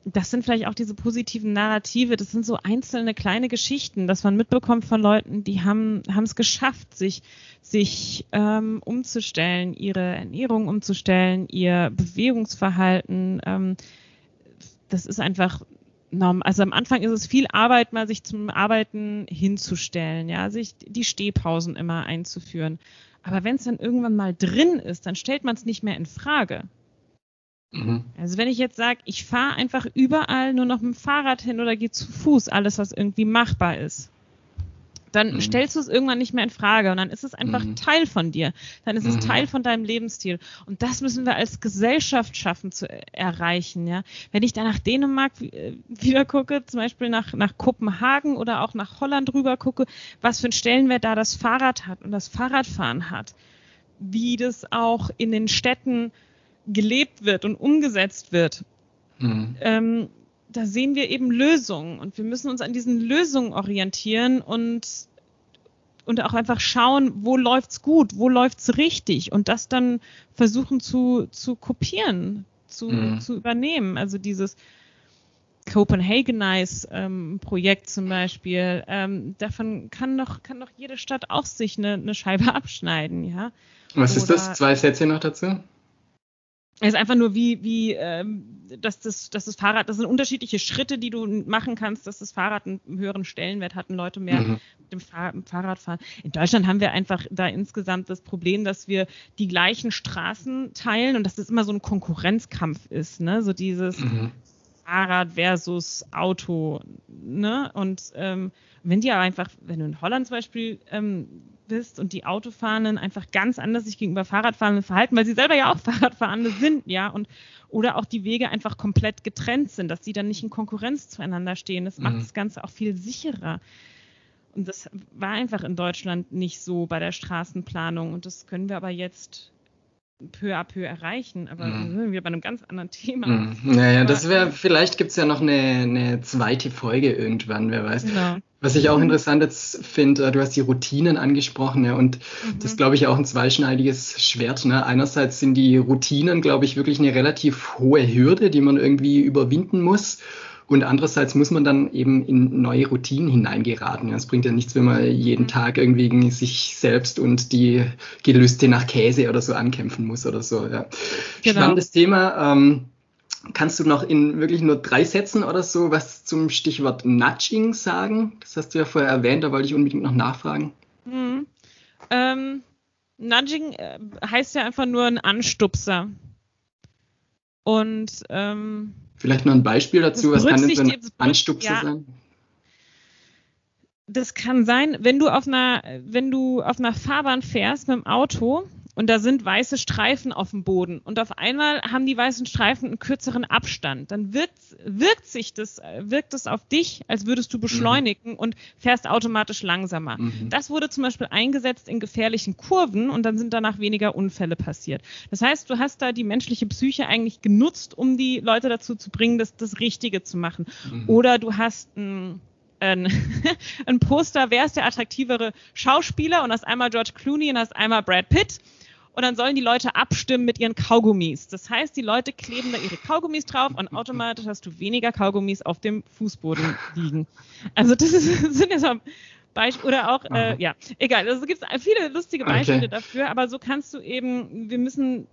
das sind vielleicht auch diese positiven Narrative, das sind so einzelne kleine Geschichten, dass man mitbekommt von Leuten, die haben es geschafft, sich sich ähm, umzustellen, ihre Ernährung umzustellen, ihr Bewegungsverhalten. Ähm, das ist einfach also am Anfang ist es viel Arbeit, mal sich zum Arbeiten hinzustellen, ja, sich die Stehpausen immer einzuführen. Aber wenn es dann irgendwann mal drin ist, dann stellt man es nicht mehr in Frage. Mhm. Also wenn ich jetzt sage, ich fahre einfach überall nur noch mit dem Fahrrad hin oder gehe zu Fuß, alles was irgendwie machbar ist, dann mhm. stellst du es irgendwann nicht mehr in Frage und dann ist es einfach mhm. Teil von dir. Dann ist es mhm. Teil von deinem Lebensstil. Und das müssen wir als Gesellschaft schaffen zu erreichen. Ja, wenn ich da nach Dänemark äh, wieder gucke, zum Beispiel nach nach Kopenhagen oder auch nach Holland rüber gucke, was für einen Stellenwert da das Fahrrad hat und das Fahrradfahren hat, wie das auch in den Städten gelebt wird und umgesetzt wird. Mhm. Ähm, da sehen wir eben Lösungen und wir müssen uns an diesen Lösungen orientieren und und auch einfach schauen, wo läuft's gut, wo läuft's richtig und das dann versuchen zu zu kopieren, zu mhm. zu übernehmen. Also dieses Copenhagenize ähm, Projekt zum Beispiel, ähm, davon kann doch kann doch jede Stadt auch sich eine, eine Scheibe abschneiden, ja. Was Oder, ist das? Zwei Sätze noch dazu? Es ist einfach nur wie, wie ähm, dass, das, dass das Fahrrad, das sind unterschiedliche Schritte, die du machen kannst, dass das Fahrrad einen höheren Stellenwert hat und Leute mehr mhm. mit dem Fahr Fahrrad fahren. In Deutschland haben wir einfach da insgesamt das Problem, dass wir die gleichen Straßen teilen und dass das immer so ein Konkurrenzkampf ist, ne? So dieses mhm. Fahrrad versus Auto, ne? Und ähm, wenn die aber einfach, wenn du in Holland zum Beispiel ähm, bist und die Autofahrenden einfach ganz anders sich gegenüber Fahrradfahrenden verhalten, weil sie selber ja auch Fahrradfahrende sind, ja, und oder auch die Wege einfach komplett getrennt sind, dass sie dann nicht in Konkurrenz zueinander stehen. Das macht mhm. das Ganze auch viel sicherer. Und das war einfach in Deutschland nicht so bei der Straßenplanung. Und das können wir aber jetzt peu à peu erreichen, aber mhm. sind wir bei einem ganz anderen Thema. Mhm. Naja, das wäre, vielleicht gibt es ja noch eine, eine, zweite Folge irgendwann, wer weiß. Genau. Was ich auch mhm. interessant jetzt finde, äh, du hast die Routinen angesprochen, ja, und mhm. das ist, glaube ich, auch ein zweischneidiges Schwert. Ne? Einerseits sind die Routinen, glaube ich, wirklich eine relativ hohe Hürde, die man irgendwie überwinden muss. Und andererseits muss man dann eben in neue Routinen hineingeraten. Es bringt ja nichts, wenn man jeden Tag irgendwie sich selbst und die Gelüste nach Käse oder so ankämpfen muss oder so. Ja. Genau. Spannendes Thema. Ähm, kannst du noch in wirklich nur drei Sätzen oder so was zum Stichwort Nudging sagen? Das hast du ja vorher erwähnt, da wollte ich unbedingt noch nachfragen. Mhm. Ähm, Nudging äh, heißt ja einfach nur ein Anstupser. Und ähm, Vielleicht noch ein Beispiel dazu, was kann denn so ein Anstupser ja. sein? Das kann sein, wenn du auf einer, wenn du auf einer Fahrbahn fährst mit dem Auto und da sind weiße Streifen auf dem Boden und auf einmal haben die weißen Streifen einen kürzeren Abstand, dann wirkt, wirkt sich das, wirkt es auf dich, als würdest du mhm. beschleunigen mhm. und fährst automatisch langsamer. Mhm. Das wurde zum Beispiel eingesetzt in gefährlichen Kurven und dann sind danach weniger Unfälle passiert. Das heißt, du hast da die menschliche Psyche eigentlich genutzt, um die Leute dazu zu bringen, das, das Richtige zu machen. Mhm. Oder du hast ein ein, ein Poster, wer ist der attraktivere Schauspieler und hast einmal George Clooney und hast einmal Brad Pitt und dann sollen die Leute abstimmen mit ihren Kaugummis. Das heißt, die Leute kleben da ihre Kaugummis drauf und automatisch hast du weniger Kaugummis auf dem Fußboden liegen. Also das ist, sind jetzt Beispiele oder auch, äh, ja, egal. Also gibt es viele lustige Beispiele okay. dafür, aber so kannst du eben, wir müssen,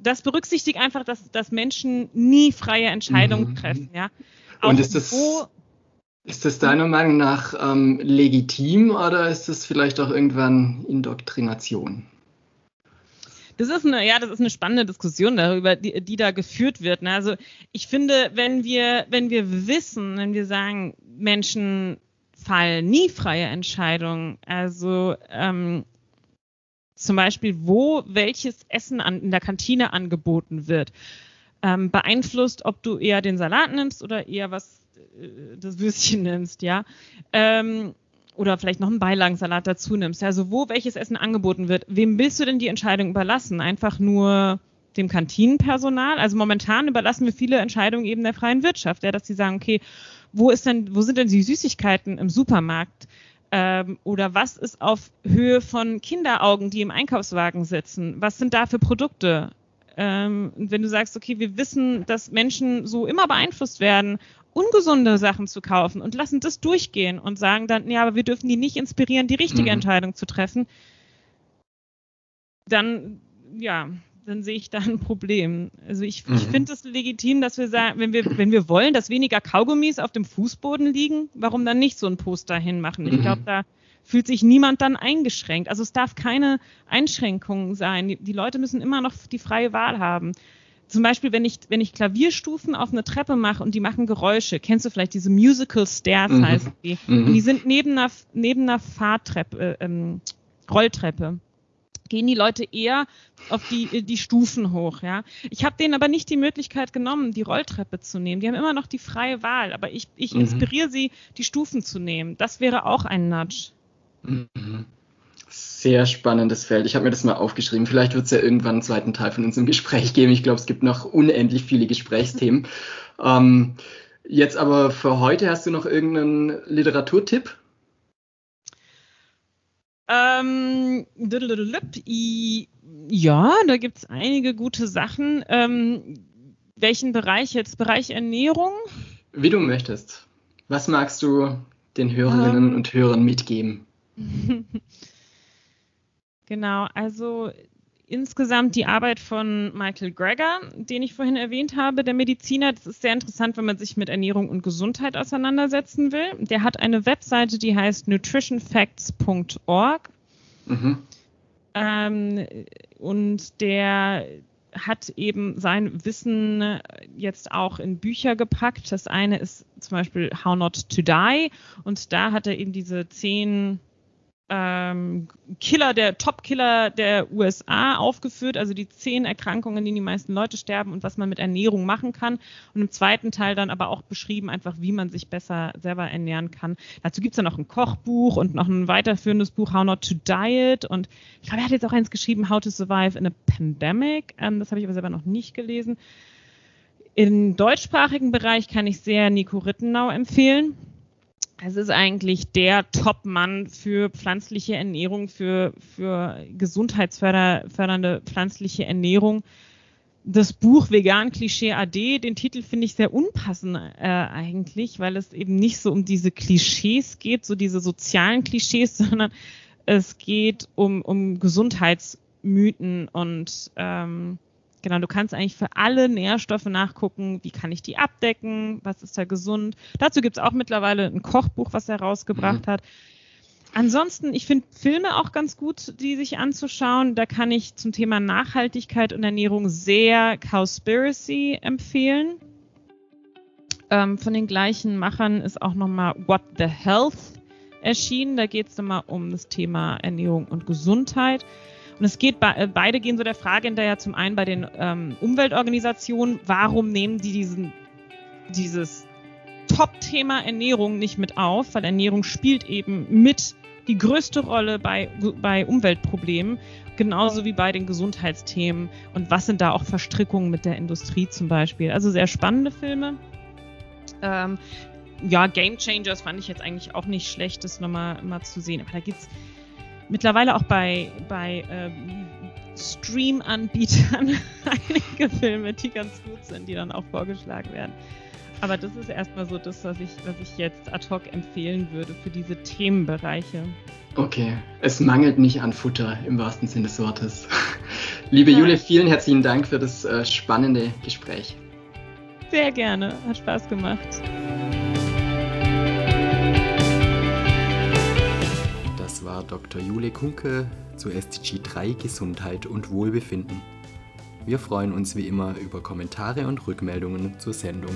das berücksichtigt einfach, dass, dass Menschen nie freie Entscheidungen mhm. treffen, ja. Auch und ist das, ist das deiner Meinung nach ähm, legitim oder ist das vielleicht auch irgendwann Indoktrination? Das ist eine, ja, das ist eine spannende Diskussion darüber, die, die da geführt wird. Ne? Also ich finde, wenn wir, wenn wir wissen, wenn wir sagen, Menschen fallen nie freie Entscheidungen, also ähm, zum Beispiel, wo welches Essen an, in der Kantine angeboten wird, ähm, beeinflusst, ob du eher den Salat nimmst oder eher was äh, das Würstchen nimmst, ja. Ähm, oder vielleicht noch einen Beilagensalat dazu nimmst. Also wo welches Essen angeboten wird. Wem willst du denn die Entscheidung überlassen? Einfach nur dem Kantinenpersonal? Also momentan überlassen wir viele Entscheidungen eben der freien Wirtschaft, ja, dass sie sagen, okay, wo ist denn, wo sind denn die Süßigkeiten im Supermarkt? Ähm, oder was ist auf Höhe von Kinderaugen, die im Einkaufswagen sitzen? Was sind da für Produkte? Ähm, wenn du sagst, okay, wir wissen, dass Menschen so immer beeinflusst werden, ungesunde Sachen zu kaufen und lassen das durchgehen und sagen dann, ja, aber wir dürfen die nicht inspirieren, die richtige mhm. Entscheidung zu treffen, dann, ja, dann sehe ich da ein Problem. Also ich, mhm. ich finde es legitim, dass wir sagen, wenn wir, wenn wir wollen, dass weniger Kaugummis auf dem Fußboden liegen, warum dann nicht so ein Poster hinmachen? Ich glaube, mhm. da fühlt sich niemand dann eingeschränkt. Also es darf keine Einschränkungen sein. Die, die, Leute müssen immer noch die freie Wahl haben. Zum Beispiel, wenn ich, wenn ich Klavierstufen auf eine Treppe mache und die machen Geräusche, kennst du vielleicht diese Musical Stairs mhm. heißen die. Mhm. Und die sind neben einer, neben einer Fahrtreppe, äh, ähm, Rolltreppe gehen die Leute eher auf die, die Stufen hoch, ja. Ich habe denen aber nicht die Möglichkeit genommen, die Rolltreppe zu nehmen. Die haben immer noch die freie Wahl, aber ich, ich mhm. inspiriere sie, die Stufen zu nehmen. Das wäre auch ein Nudge. Mhm. Sehr spannendes Feld. Ich habe mir das mal aufgeschrieben. Vielleicht wird es ja irgendwann einen zweiten Teil von unserem Gespräch geben. Ich glaube, es gibt noch unendlich viele Gesprächsthemen. ähm, jetzt aber für heute hast du noch irgendeinen Literaturtipp? Ähm, ja, da gibt es einige gute Sachen. Ähm, welchen Bereich jetzt? Bereich Ernährung? Wie du möchtest. Was magst du den Hörerinnen ähm. und Hörern mitgeben? genau, also insgesamt die Arbeit von Michael Greger, den ich vorhin erwähnt habe, der Mediziner. Das ist sehr interessant, wenn man sich mit Ernährung und Gesundheit auseinandersetzen will. Der hat eine Webseite, die heißt nutritionfacts.org. Mhm. Ähm, und der hat eben sein Wissen jetzt auch in Bücher gepackt. Das eine ist zum Beispiel How Not to Die. Und da hat er eben diese zehn ähm, Killer, der Top-Killer der USA aufgeführt, also die zehn Erkrankungen, die die meisten Leute sterben und was man mit Ernährung machen kann. Und im zweiten Teil dann aber auch beschrieben, einfach wie man sich besser selber ernähren kann. Dazu gibt's dann noch ein Kochbuch und noch ein weiterführendes Buch, How Not to Diet. Und ich glaube, er hat jetzt auch eins geschrieben, How to Survive in a Pandemic. Ähm, das habe ich aber selber noch nicht gelesen. Im deutschsprachigen Bereich kann ich sehr Nico Rittenau empfehlen es ist eigentlich der Top-Mann für pflanzliche Ernährung, für, für gesundheitsfördernde pflanzliche Ernährung. Das Buch Vegan Klischee AD, den Titel finde ich sehr unpassend äh, eigentlich, weil es eben nicht so um diese Klischees geht, so diese sozialen Klischees, sondern es geht um, um Gesundheitsmythen und ähm, Genau, du kannst eigentlich für alle Nährstoffe nachgucken, wie kann ich die abdecken, was ist da gesund. Dazu gibt es auch mittlerweile ein Kochbuch, was er rausgebracht mhm. hat. Ansonsten, ich finde Filme auch ganz gut, die sich anzuschauen. Da kann ich zum Thema Nachhaltigkeit und Ernährung sehr Cowspiracy empfehlen. Ähm, von den gleichen Machern ist auch nochmal What the Health erschienen. Da geht es nochmal um das Thema Ernährung und Gesundheit. Und es geht, äh, beide gehen so der Frage hinterher, zum einen bei den ähm, Umweltorganisationen, warum nehmen die diesen, dieses Top-Thema Ernährung nicht mit auf, weil Ernährung spielt eben mit die größte Rolle bei, bei Umweltproblemen, genauso wie bei den Gesundheitsthemen. Und was sind da auch Verstrickungen mit der Industrie zum Beispiel? Also sehr spannende Filme. Ähm, ja, Game Changers fand ich jetzt eigentlich auch nicht schlecht, das nochmal mal zu sehen. Aber da gibt's mittlerweile auch bei, bei ähm, Stream-Anbietern einige Filme, die ganz gut sind, die dann auch vorgeschlagen werden. Aber das ist erstmal so das, was ich, was ich jetzt ad hoc empfehlen würde für diese Themenbereiche. Okay, es mangelt nicht an Futter im wahrsten Sinne des Wortes. Liebe ja. Julia, vielen herzlichen Dank für das äh, spannende Gespräch. Sehr gerne, hat Spaß gemacht. War Dr. Jule Kunke zu SDG 3 Gesundheit und Wohlbefinden. Wir freuen uns wie immer über Kommentare und Rückmeldungen zur Sendung.